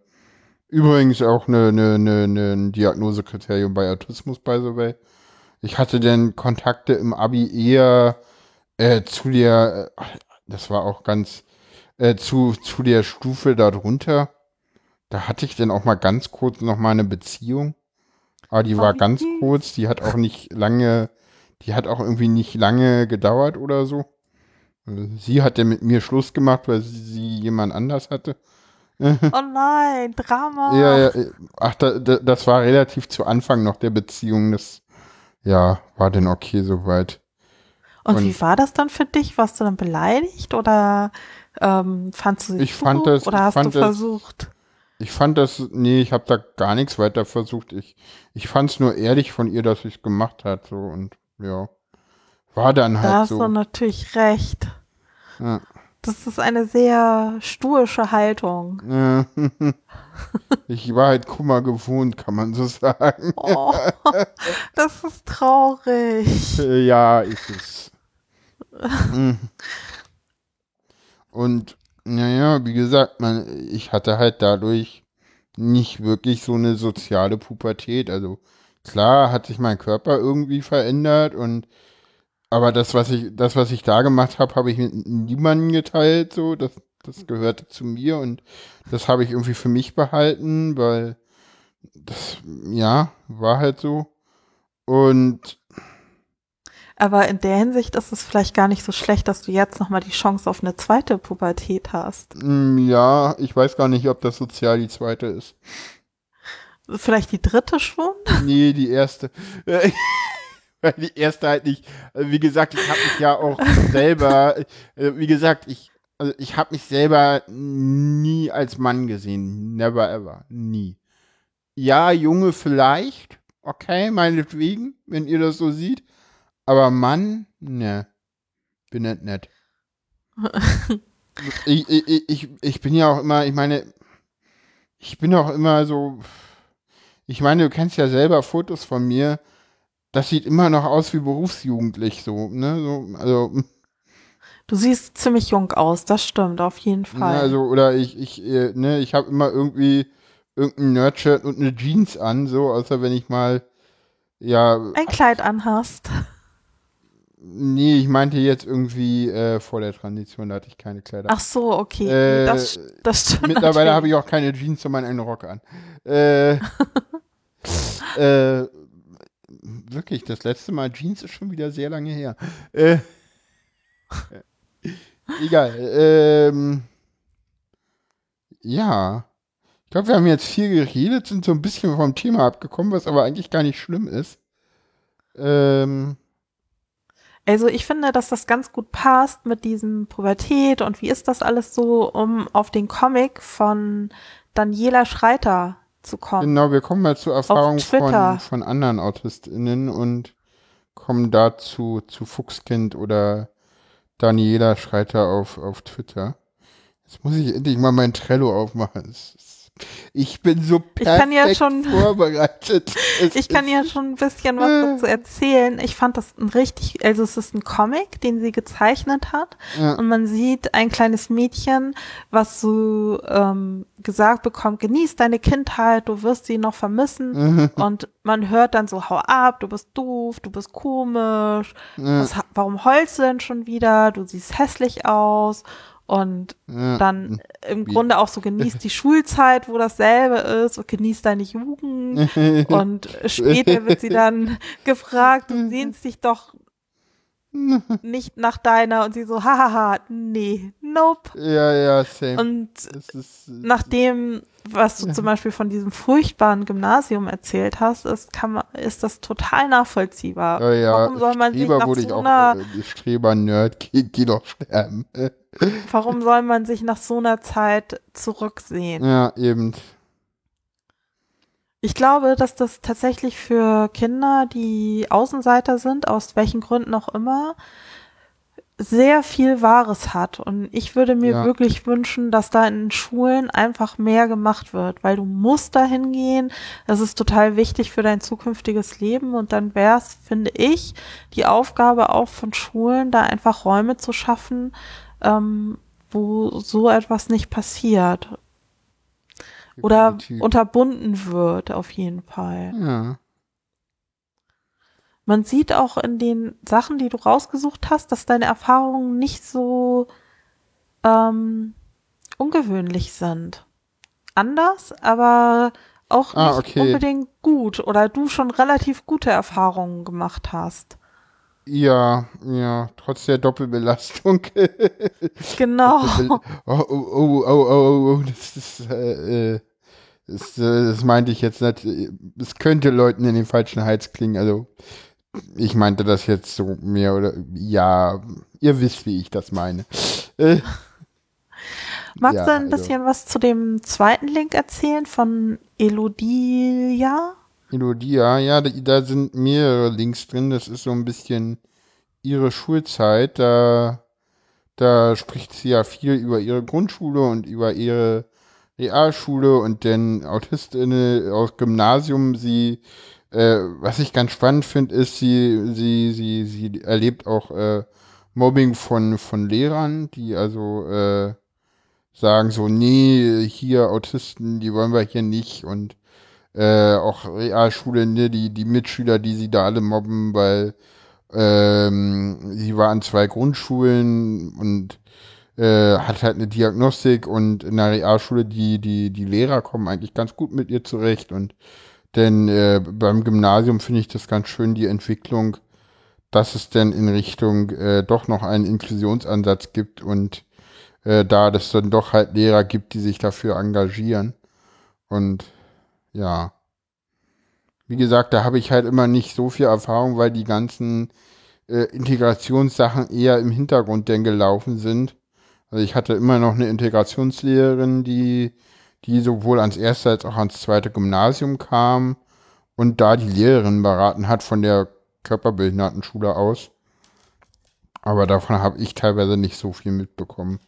Übrigens auch eine, eine, eine, eine, ein Diagnosekriterium bei Autismus, by the way. Ich hatte denn Kontakte im Abi eher äh, zu der, äh, das war auch ganz, äh, zu, zu der Stufe darunter. Da hatte ich dann auch mal ganz kurz noch mal eine Beziehung. Aber die war ganz kurz, die hat auch nicht lange, die hat auch irgendwie nicht lange gedauert oder so. Sie hat dann mit mir Schluss gemacht, weil sie, jemand anders hatte.
Oh nein, Drama.
Ja, ja, äh, ach, da, da, das war relativ zu Anfang noch der Beziehung. Das, ja, war dann okay soweit.
Und,
und-
wie war das dann für dich? Warst du dann beleidigt oder ähm, fandst du sie
Ich fand
gut
das-
oder
ich
hast
fand
du
das-
versucht?
Ich fand das, nee, ich habe da gar nichts weiter versucht. Ich, ich fand es nur ehrlich von ihr, dass sie es gemacht hat, so und ja, war dann
Da
halt
hast du
so.
natürlich recht.
Ja.
Das ist eine sehr stoische Haltung.
Ja. Ich war halt Kummer gewohnt, kann man so sagen.
Oh, das ist traurig.
Äh, Ja, ist es. Mhm. Und naja, wie gesagt, man, ich hatte halt dadurch nicht wirklich so eine soziale Pubertät. Also klar hat sich mein Körper irgendwie verändert und aber das, was ich, das, was ich da gemacht habe, habe ich mit niemandem geteilt. So, das, das gehörte zu mir und das habe ich irgendwie für mich behalten, weil das, ja, war halt so. Und
Aber in der Hinsicht ist es vielleicht gar nicht so schlecht, dass du jetzt nochmal die Chance auf eine zweite Pubertät hast.
Mm, Ja, ich weiß gar nicht, ob das sozial die zweite ist.
Vielleicht die dritte schon?
Nee, die erste. Weil die erste halt nicht. Also wie gesagt, ich habe mich ja auch selber, äh, wie gesagt, ich, also ich habe mich selber nie als Mann gesehen. Never ever. Nie. Ja, Junge vielleicht. Okay, meinetwegen, wenn ihr das so sieht. Aber Mann, ne. Bin nicht nett. ich, ich, ich, ich bin ja auch immer, ich meine, ich bin auch immer so, ich meine, du kennst ja selber Fotos von mir, das sieht immer noch aus wie berufsjugendlich so, ne, so, also,
Du siehst ziemlich jung aus, das stimmt, auf jeden
ne,
Fall.
also oder ich, ich, äh, ne, ich habe immer irgendwie irgendein Nerdshirt und eine Jeans an, so, außer wenn ich mal, ja.
Ein Kleid anhast.
Nee, ich meinte jetzt irgendwie äh, vor der Transition, da hatte ich keine Kleider.
Ach so, okay.
Äh,
das, das stimmt.
Mittlerweile habe ich auch keine Jeans, sondern einen Rock an. Äh, äh, wirklich, das letzte Mal Jeans ist schon wieder sehr lange her. Äh, egal. Ähm, ja. Ich glaube, wir haben jetzt viel geredet, sind so ein bisschen vom Thema abgekommen, was aber eigentlich gar nicht schlimm ist. Ähm,
also ich finde, dass das ganz gut passt mit diesem Pubertät und wie ist das alles so, um auf den Comic von Daniela Schreiter zu kommen.
Genau, wir kommen mal zu Erfahrungen von, von anderen AutistInnen und kommen dazu zu Fuchskind oder Daniela Schreiter auf, auf Twitter. Jetzt muss ich endlich mal mein Trello aufmachen. Es, ich bin so perfekt
ich ja schon,
vorbereitet.
Es ich kann ja schon ein bisschen was dazu erzählen. Ich fand das ein richtig, also es ist ein Comic, den sie gezeichnet hat. Ja. Und man sieht ein kleines Mädchen, was so ähm, gesagt bekommt, genieß deine Kindheit, du wirst sie noch vermissen. Mhm. Und man hört dann so, hau ab, du bist doof, du bist komisch. Ja. Was, warum heulst du denn schon wieder? Du siehst hässlich aus und ja. dann im Wie? Grunde auch so genießt die Schulzeit, wo dasselbe ist und genießt deine Jugend und später wird sie dann gefragt, du sehnst dich doch nicht nach deiner und sie so, hahaha, nee, nope.
Ja, ja, same.
Und ist, nachdem, was du zum Beispiel von diesem furchtbaren Gymnasium erzählt hast, ist, kann man, ist das total nachvollziehbar.
Ja, ja. Warum soll man Streber sich nach wurde so ich einer, auch, äh, Streber-Nerd, geh, geh doch sterben.
Warum soll man sich nach so einer Zeit zurücksehen?
Ja, eben.
Ich glaube, dass das tatsächlich für Kinder, die Außenseiter sind, aus welchen Gründen auch immer, sehr viel Wahres hat. Und ich würde mir ja. wirklich wünschen, dass da in Schulen einfach mehr gemacht wird, weil du musst da hingehen. Das ist total wichtig für dein zukünftiges Leben. Und dann wäre es, finde ich, die Aufgabe auch von Schulen, da einfach Räume zu schaffen, ähm, wo so etwas nicht passiert. Oder unterbunden wird, auf jeden Fall.
Ja.
Man sieht auch in den Sachen, die du rausgesucht hast, dass deine Erfahrungen nicht so ähm, ungewöhnlich sind. Anders, aber auch ah, nicht okay. unbedingt gut oder du schon relativ gute Erfahrungen gemacht hast.
Ja, ja, trotz der Doppelbelastung.
genau.
Doppelbe oh, oh, oh, oh, oh, oh, das ist, äh, äh, das, äh, das meinte ich jetzt nicht. Es könnte Leuten in den falschen Hals klingen. Also, ich meinte das jetzt so mehr oder, ja, ihr wisst, wie ich das meine. Äh,
Magst ja, du ein also, bisschen was zu dem zweiten Link erzählen von Elodia?
Elodia, ja, da, sind mehrere Links drin. Das ist so ein bisschen ihre Schulzeit. Da, da spricht sie ja viel über ihre Grundschule und über ihre Realschule und den Autistinnen aus Gymnasium. Sie, äh, was ich ganz spannend finde, ist, sie, sie, sie, sie erlebt auch äh, Mobbing von, von Lehrern, die also äh, sagen so, nee, hier Autisten, die wollen wir hier nicht und äh, auch Realschule, ne, die, die Mitschüler, die sie da alle mobben, weil ähm, sie war an zwei Grundschulen und äh, hat halt eine Diagnostik und in der Realschule die, die, die Lehrer kommen eigentlich ganz gut mit ihr zurecht und denn äh, beim Gymnasium finde ich das ganz schön, die Entwicklung, dass es denn in Richtung äh, doch noch einen Inklusionsansatz gibt und äh, da es dann doch halt Lehrer gibt, die sich dafür engagieren. Und ja. Wie gesagt, da habe ich halt immer nicht so viel Erfahrung, weil die ganzen äh, Integrationssachen eher im Hintergrund denn gelaufen sind. Also ich hatte immer noch eine Integrationslehrerin, die, die sowohl ans erste als auch ans zweite Gymnasium kam und da die Lehrerin beraten hat von der Körperbehindertenschule aus. Aber davon habe ich teilweise nicht so viel mitbekommen.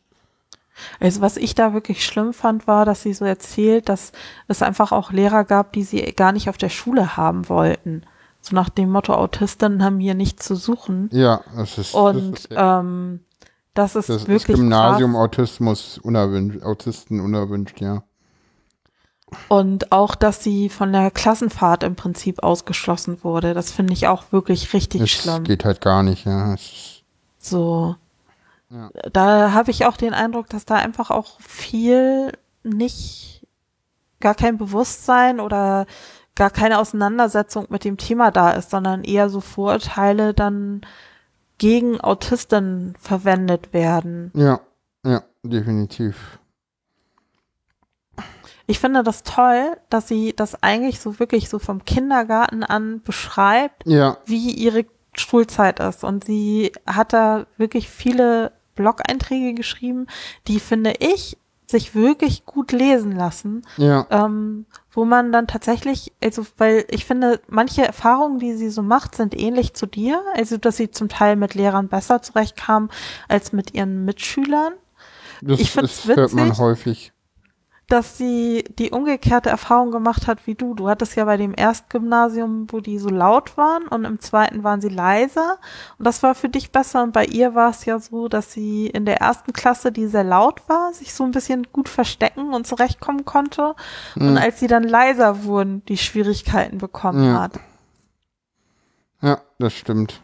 Also was ich da wirklich schlimm fand, war, dass sie so erzählt, dass es einfach auch Lehrer gab, die sie gar nicht auf der Schule haben wollten. So nach dem Motto, Autistinnen haben hier nichts zu suchen.
Ja, das ist.
Und das ist, ähm, das ist
das
wirklich.
Ist Gymnasium krass. Autismus unerwünscht, Autisten unerwünscht, ja.
Und auch, dass sie von der Klassenfahrt im Prinzip ausgeschlossen wurde. Das finde ich auch wirklich richtig
Das
schlimm.
geht halt gar nicht, ja.
So.
Ja.
Da habe ich auch den Eindruck, dass da einfach auch viel nicht, gar kein Bewusstsein oder gar keine Auseinandersetzung mit dem Thema da ist, sondern eher so Vorurteile dann gegen Autisten verwendet werden.
Ja, ja, definitiv.
Ich finde das toll, dass sie das eigentlich so wirklich so vom Kindergarten an beschreibt,
Ja,
wie ihre Schulzeit ist. Und sie hat da wirklich viele Blog-Einträge geschrieben, die, finde ich, sich wirklich gut lesen lassen,
ja,
ähm, wo man dann tatsächlich, also weil ich finde, manche Erfahrungen, die sie so macht, sind ähnlich zu dir, also dass sie zum Teil mit Lehrern besser zurechtkam als mit ihren Mitschülern.
das,
ich find's
das hört man
witzig.
häufig.
Dass sie die umgekehrte Erfahrung gemacht hat wie du. Du hattest ja bei dem Erstgymnasium, wo die so laut waren und im zweiten waren sie leiser. Und das war für dich besser. Und bei ihr war es ja so, dass sie in der ersten Klasse, die sehr laut war, sich so ein bisschen gut verstecken und zurechtkommen konnte. Und als sie dann leiser wurden, die Schwierigkeiten bekommen
Ja.
hat.
Ja, das stimmt.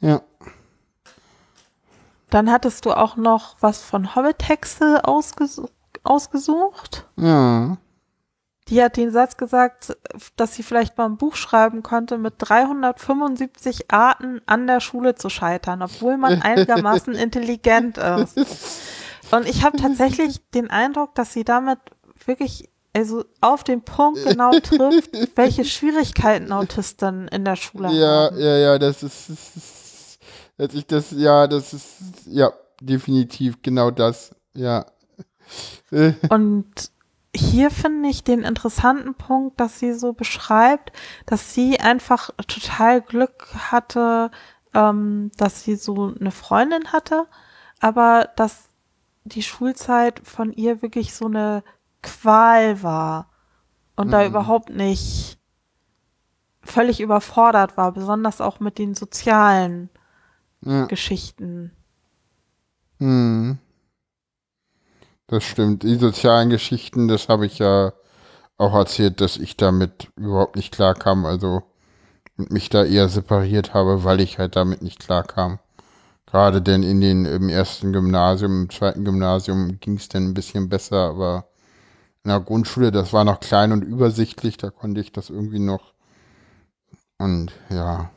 Ja,
Dann hattest du auch noch was von Hobbit-Hexe ausges ausgesucht.
ja,
Die hat den Satz gesagt, dass sie vielleicht mal ein Buch schreiben konnte, mit 375 Arten an der Schule zu scheitern, obwohl man einigermaßen intelligent ist. Und ich habe tatsächlich den Eindruck, dass sie damit wirklich also auf den Punkt genau trifft, welche Schwierigkeiten Autisten in der Schule
ja,
haben.
ja, ja, das ist, das ist, dass ich das, ja, das ist, ja, definitiv genau das, ja.
Und hier finde ich den interessanten Punkt, dass sie so beschreibt, dass sie einfach total Glück hatte, ähm, dass sie so eine Freundin hatte, aber dass die Schulzeit von ihr wirklich so eine Qual war und da
Mhm.
überhaupt nicht völlig überfordert war, besonders auch mit den sozialen
ja.
Geschichten.
Hm. Das stimmt. Die sozialen Geschichten, das habe ich ja auch erzählt, dass ich damit überhaupt nicht klarkam. Also und mich da eher separiert habe, weil ich halt damit nicht klarkam. Gerade denn in den im ersten Gymnasium, im zweiten Gymnasium ging es dann ein bisschen besser, aber in der Grundschule, das war noch klein und übersichtlich, da konnte ich das irgendwie noch. Und ja,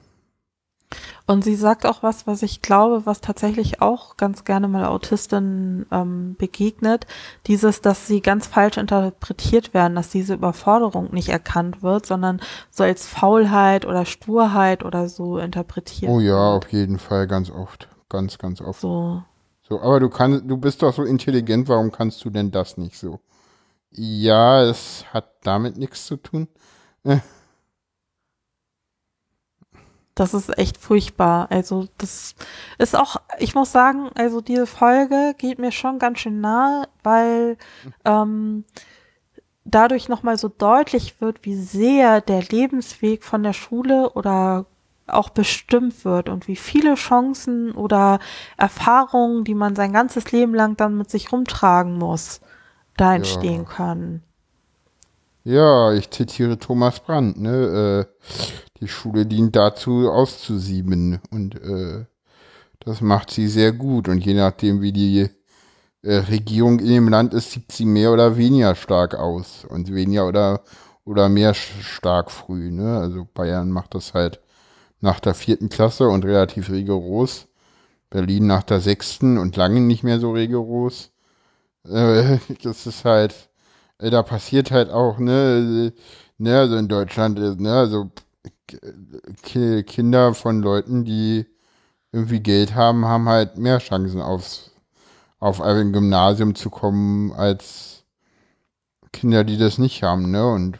Und sie sagt auch was, was ich glaube, was tatsächlich auch ganz gerne mal Autistinnen ähm, begegnet, dieses, dass sie ganz falsch interpretiert werden, dass diese Überforderung nicht erkannt wird, sondern so als Faulheit oder Sturheit oder so interpretiert.
oh ja,
wird.
auf jeden Fall ganz oft, ganz, ganz oft.
So.
So, aber du kannst, du bist doch so intelligent, warum kannst du denn das nicht so? Ja, es hat damit nichts zu tun.
Das ist echt furchtbar. Also das ist auch, ich muss sagen, also diese Folge geht mir schon ganz schön nahe, weil ähm, dadurch nochmal so deutlich wird, wie sehr der Lebensweg von der Schule oder auch bestimmt wird und wie viele Chancen oder Erfahrungen, die man sein ganzes Leben lang dann mit sich rumtragen muss, da entstehen können.
Ja, ich zitiere Thomas Brandt, ne? Äh, die Schule dient dazu, auszusieben. Und äh, das macht sie sehr gut. Und je nachdem, wie die äh, Regierung in dem Land ist, sieht sie mehr oder weniger stark aus. Und weniger oder, oder mehr stark früh, ne? Also Bayern macht das halt nach der vierten Klasse und relativ rigoros. Berlin nach der sechsten und lange nicht mehr so rigoros. Äh, das ist halt, äh, da passiert halt auch, ne, äh, ne, also in Deutschland, äh, ne, also Kinder von Leuten, die irgendwie Geld haben, haben halt mehr Chancen aufs, auf ein Gymnasium zu kommen als Kinder, die das nicht haben, ne, und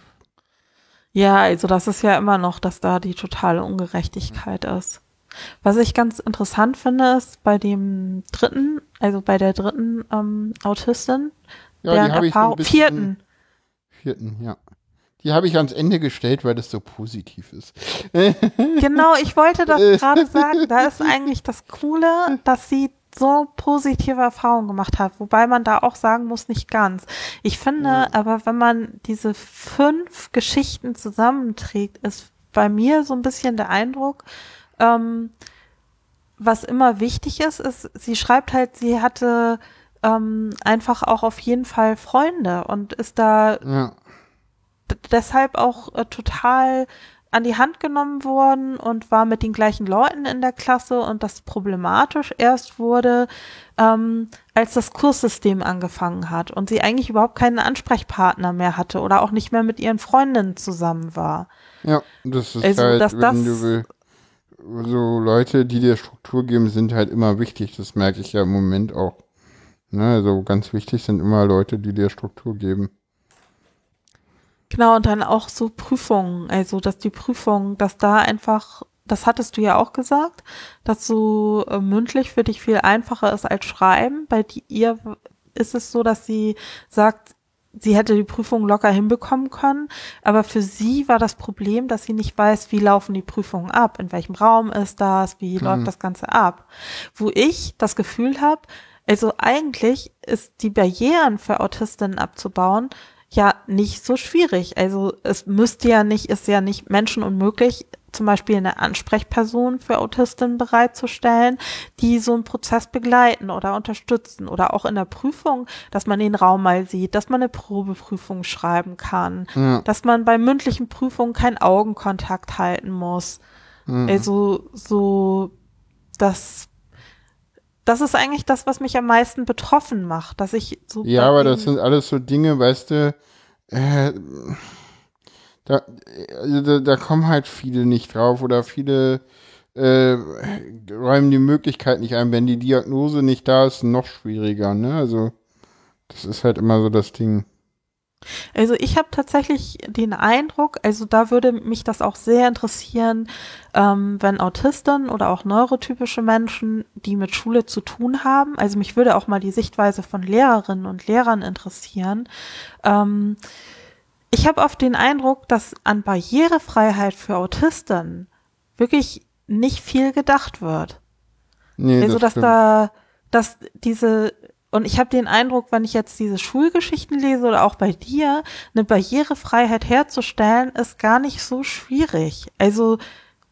Ja, also das ist ja immer noch, dass da die totale Ungerechtigkeit ist. Was ich ganz interessant finde, ist bei dem dritten, also bei der dritten ähm, Autistin,
ja,
deren Erfahrung, vierten,
vierten, ja. Die habe ich ans Ende gestellt, weil das so positiv ist.
genau, ich wollte das gerade sagen, da ist eigentlich das Coole, dass sie so positive Erfahrungen gemacht hat, wobei man da auch sagen muss, nicht ganz. Ich finde ja. aber, wenn man diese fünf Geschichten zusammenträgt, ist bei mir so ein bisschen der Eindruck, ähm, was immer wichtig ist, ist, sie schreibt halt, sie hatte ähm, einfach auch auf jeden Fall Freunde und ist da ja. Deshalb auch äh, total an die Hand genommen worden und war mit den gleichen Leuten in der Klasse und das problematisch erst wurde, ähm, als das Kurssystem angefangen hat und sie eigentlich überhaupt keinen Ansprechpartner mehr hatte oder auch nicht mehr mit ihren Freundinnen zusammen war.
Ja, das ist also, halt, wenn das, du willst so Leute, die dir Struktur geben, sind halt immer wichtig. Das merke ich ja im Moment auch. Ne, also ganz wichtig sind immer Leute, die dir Struktur geben.
Genau, und dann auch so Prüfungen. Also, dass die Prüfungen, dass da einfach, das hattest du ja auch gesagt, dass so äh, mündlich für dich viel einfacher ist als schreiben. Bei die, ihr ist es so, dass sie sagt, sie hätte die Prüfung locker hinbekommen können, aber für sie war das Problem, dass sie nicht weiß, wie laufen die Prüfungen ab, in welchem Raum ist das, wie mhm. läuft das Ganze ab. Wo ich das Gefühl habe, also eigentlich ist die Barrieren für Autistinnen abzubauen ja nicht so schwierig. Also es müsste ja nicht, ist ja nicht menschenunmöglich, zum Beispiel eine Ansprechperson für Autistinnen bereitzustellen, die so einen Prozess begleiten oder unterstützen oder auch in der Prüfung, dass man den Raum mal sieht, dass man eine Probeprüfung schreiben kann, ja. dass man bei mündlichen Prüfungen keinen Augenkontakt halten muss. Mhm. Also so, das das ist eigentlich das, was mich am meisten betroffen macht, dass ich so.
Ja, aber das sind alles so Dinge, weißt du, äh, da, äh, da, da kommen halt viele nicht drauf oder viele äh, räumen die Möglichkeit nicht ein. Wenn die Diagnose nicht da ist, noch schwieriger, ne? Also, das ist halt immer so das Ding.
Also ich habe tatsächlich den Eindruck, also da würde mich das auch sehr interessieren, ähm, wenn Autisten oder auch neurotypische Menschen, die mit Schule zu tun haben, also mich würde auch mal die Sichtweise von Lehrerinnen und Lehrern interessieren. Ähm, ich habe oft den Eindruck, dass an Barrierefreiheit für Autisten wirklich nicht viel gedacht wird. Nee, also, das dass stimmt. da, dass diese, und ich habe den Eindruck, wenn ich jetzt diese Schulgeschichten lese oder auch bei dir, eine Barrierefreiheit herzustellen, ist gar nicht so schwierig. Also,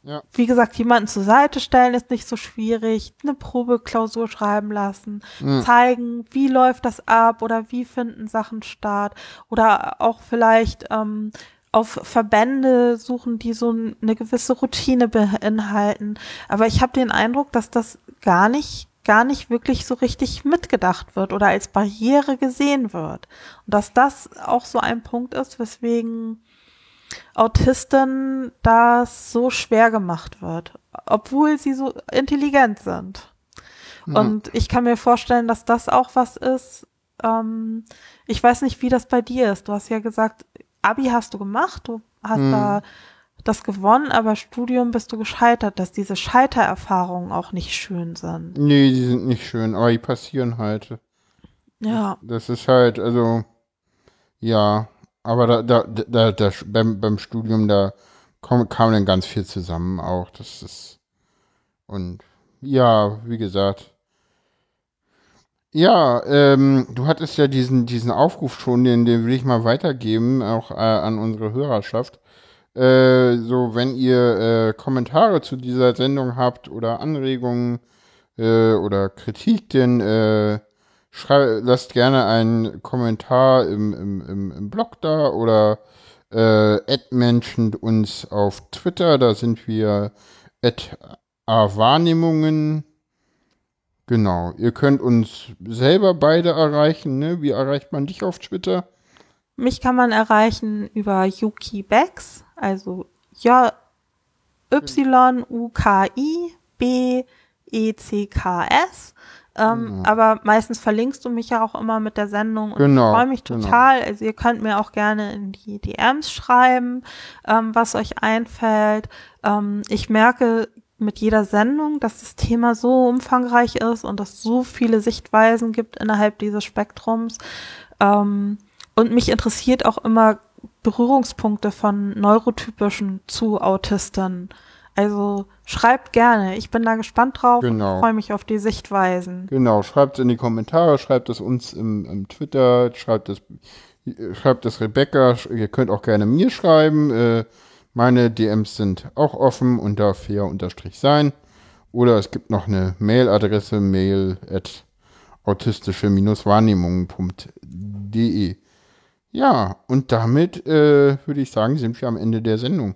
ja. Wie gesagt, jemanden zur Seite stellen ist nicht so schwierig, eine Probeklausur schreiben lassen, mhm. zeigen, wie läuft das ab oder wie finden Sachen statt oder auch vielleicht ähm, auf Verbände suchen, die so eine gewisse Routine beinhalten. Aber ich habe den Eindruck, dass das gar nicht gar nicht wirklich so richtig mitgedacht wird oder als Barriere gesehen wird. Und dass das auch so ein Punkt ist, weswegen Autisten das so schwer gemacht wird, obwohl sie so intelligent sind. Ja. Und ich kann mir vorstellen, dass das auch was ist. Ähm, ich weiß nicht, wie das bei dir ist. Du hast ja gesagt, Abi hast du gemacht, du hast hm. da das gewonnen, aber Studium bist du gescheitert, dass diese Scheitererfahrungen auch nicht schön sind.
Nee, die sind nicht schön, aber die passieren halt. Ja. Das ist halt, also, ja, aber da, da, da, da beim, beim Studium, da kam, kam dann ganz viel zusammen auch. Das ist. Und ja, wie gesagt. Ja, ähm, du hattest ja diesen, diesen Aufruf schon, den, den will ich mal weitergeben, auch äh, an unsere Hörerschaft. Äh, so, wenn ihr äh, Kommentare zu dieser Sendung habt oder Anregungen äh, oder Kritik, denn äh, lasst gerne einen Kommentar im, im, im, im Blog da oder äh, Menschen uns auf Twitter, da sind wir at Wahrnehmungen. Genau, ihr könnt uns selber beide erreichen, ne? Wie erreicht man dich auf Twitter?
Mich kann man erreichen über Yuki Becks, also J Y U K I B E C K S. Ähm, mhm. Aber meistens verlinkst du mich ja auch immer mit der Sendung und genau, ich freue mich genau. total. Genau. Also ihr könnt mir auch gerne in die DMs schreiben, ähm, was euch einfällt. Ähm, ich merke mit jeder Sendung, dass das Thema so umfangreich ist und dass so viele Sichtweisen gibt innerhalb dieses Spektrums. Ähm, und mich interessiert auch immer Berührungspunkte von Neurotypischen zu Autisten Also schreibt gerne. Ich bin da gespannt drauf
Genau.
und freue mich auf die Sichtweisen.
Genau, schreibt es in die Kommentare, schreibt es uns im, im Twitter, schreibt es, schreibt es Rebecca, ihr könnt auch gerne mir schreiben. Äh, meine DMs sind auch offen unter fair-sein. Oder es gibt noch eine Mailadresse, mail at autistische-wahrnehmungen.de. Ja, und damit äh, würde ich sagen, sind wir am Ende der Sendung.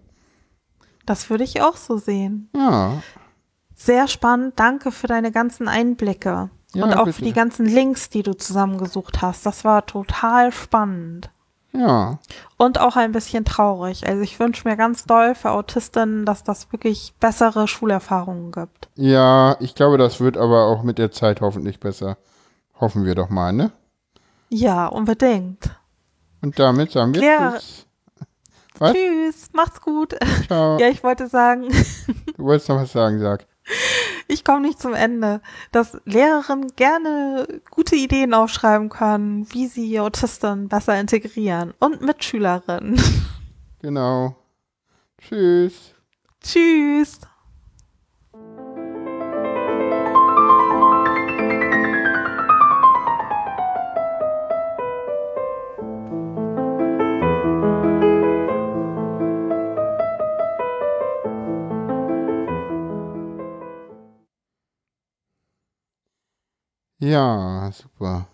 Das würde ich auch so sehen.
Ja,
Sehr spannend. Danke für deine ganzen Einblicke.
Ja,
und auch
bitte.
für die ganzen Links, die du zusammengesucht hast. Das war total spannend.
ja,
Und auch ein bisschen traurig. Also ich wünsche mir ganz doll für Autistinnen, dass das wirklich bessere Schulerfahrungen gibt.
ja, ich glaube, das wird aber auch mit der Zeit hoffentlich besser. Hoffen wir doch mal, ne?
Ja, unbedingt.
Und damit sagen wir
Ja.
Tschüss. Was?
Tschüss, macht's gut.
Ciao.
Ja, ich wollte sagen,
Du wolltest noch was sagen, sag.
ich komme nicht zum Ende, dass Lehrerinnen gerne gute Ideen aufschreiben können, wie sie Autisten besser integrieren und Mitschülerinnen.
Genau. Tschüss.
Tschüss.
Ja, super.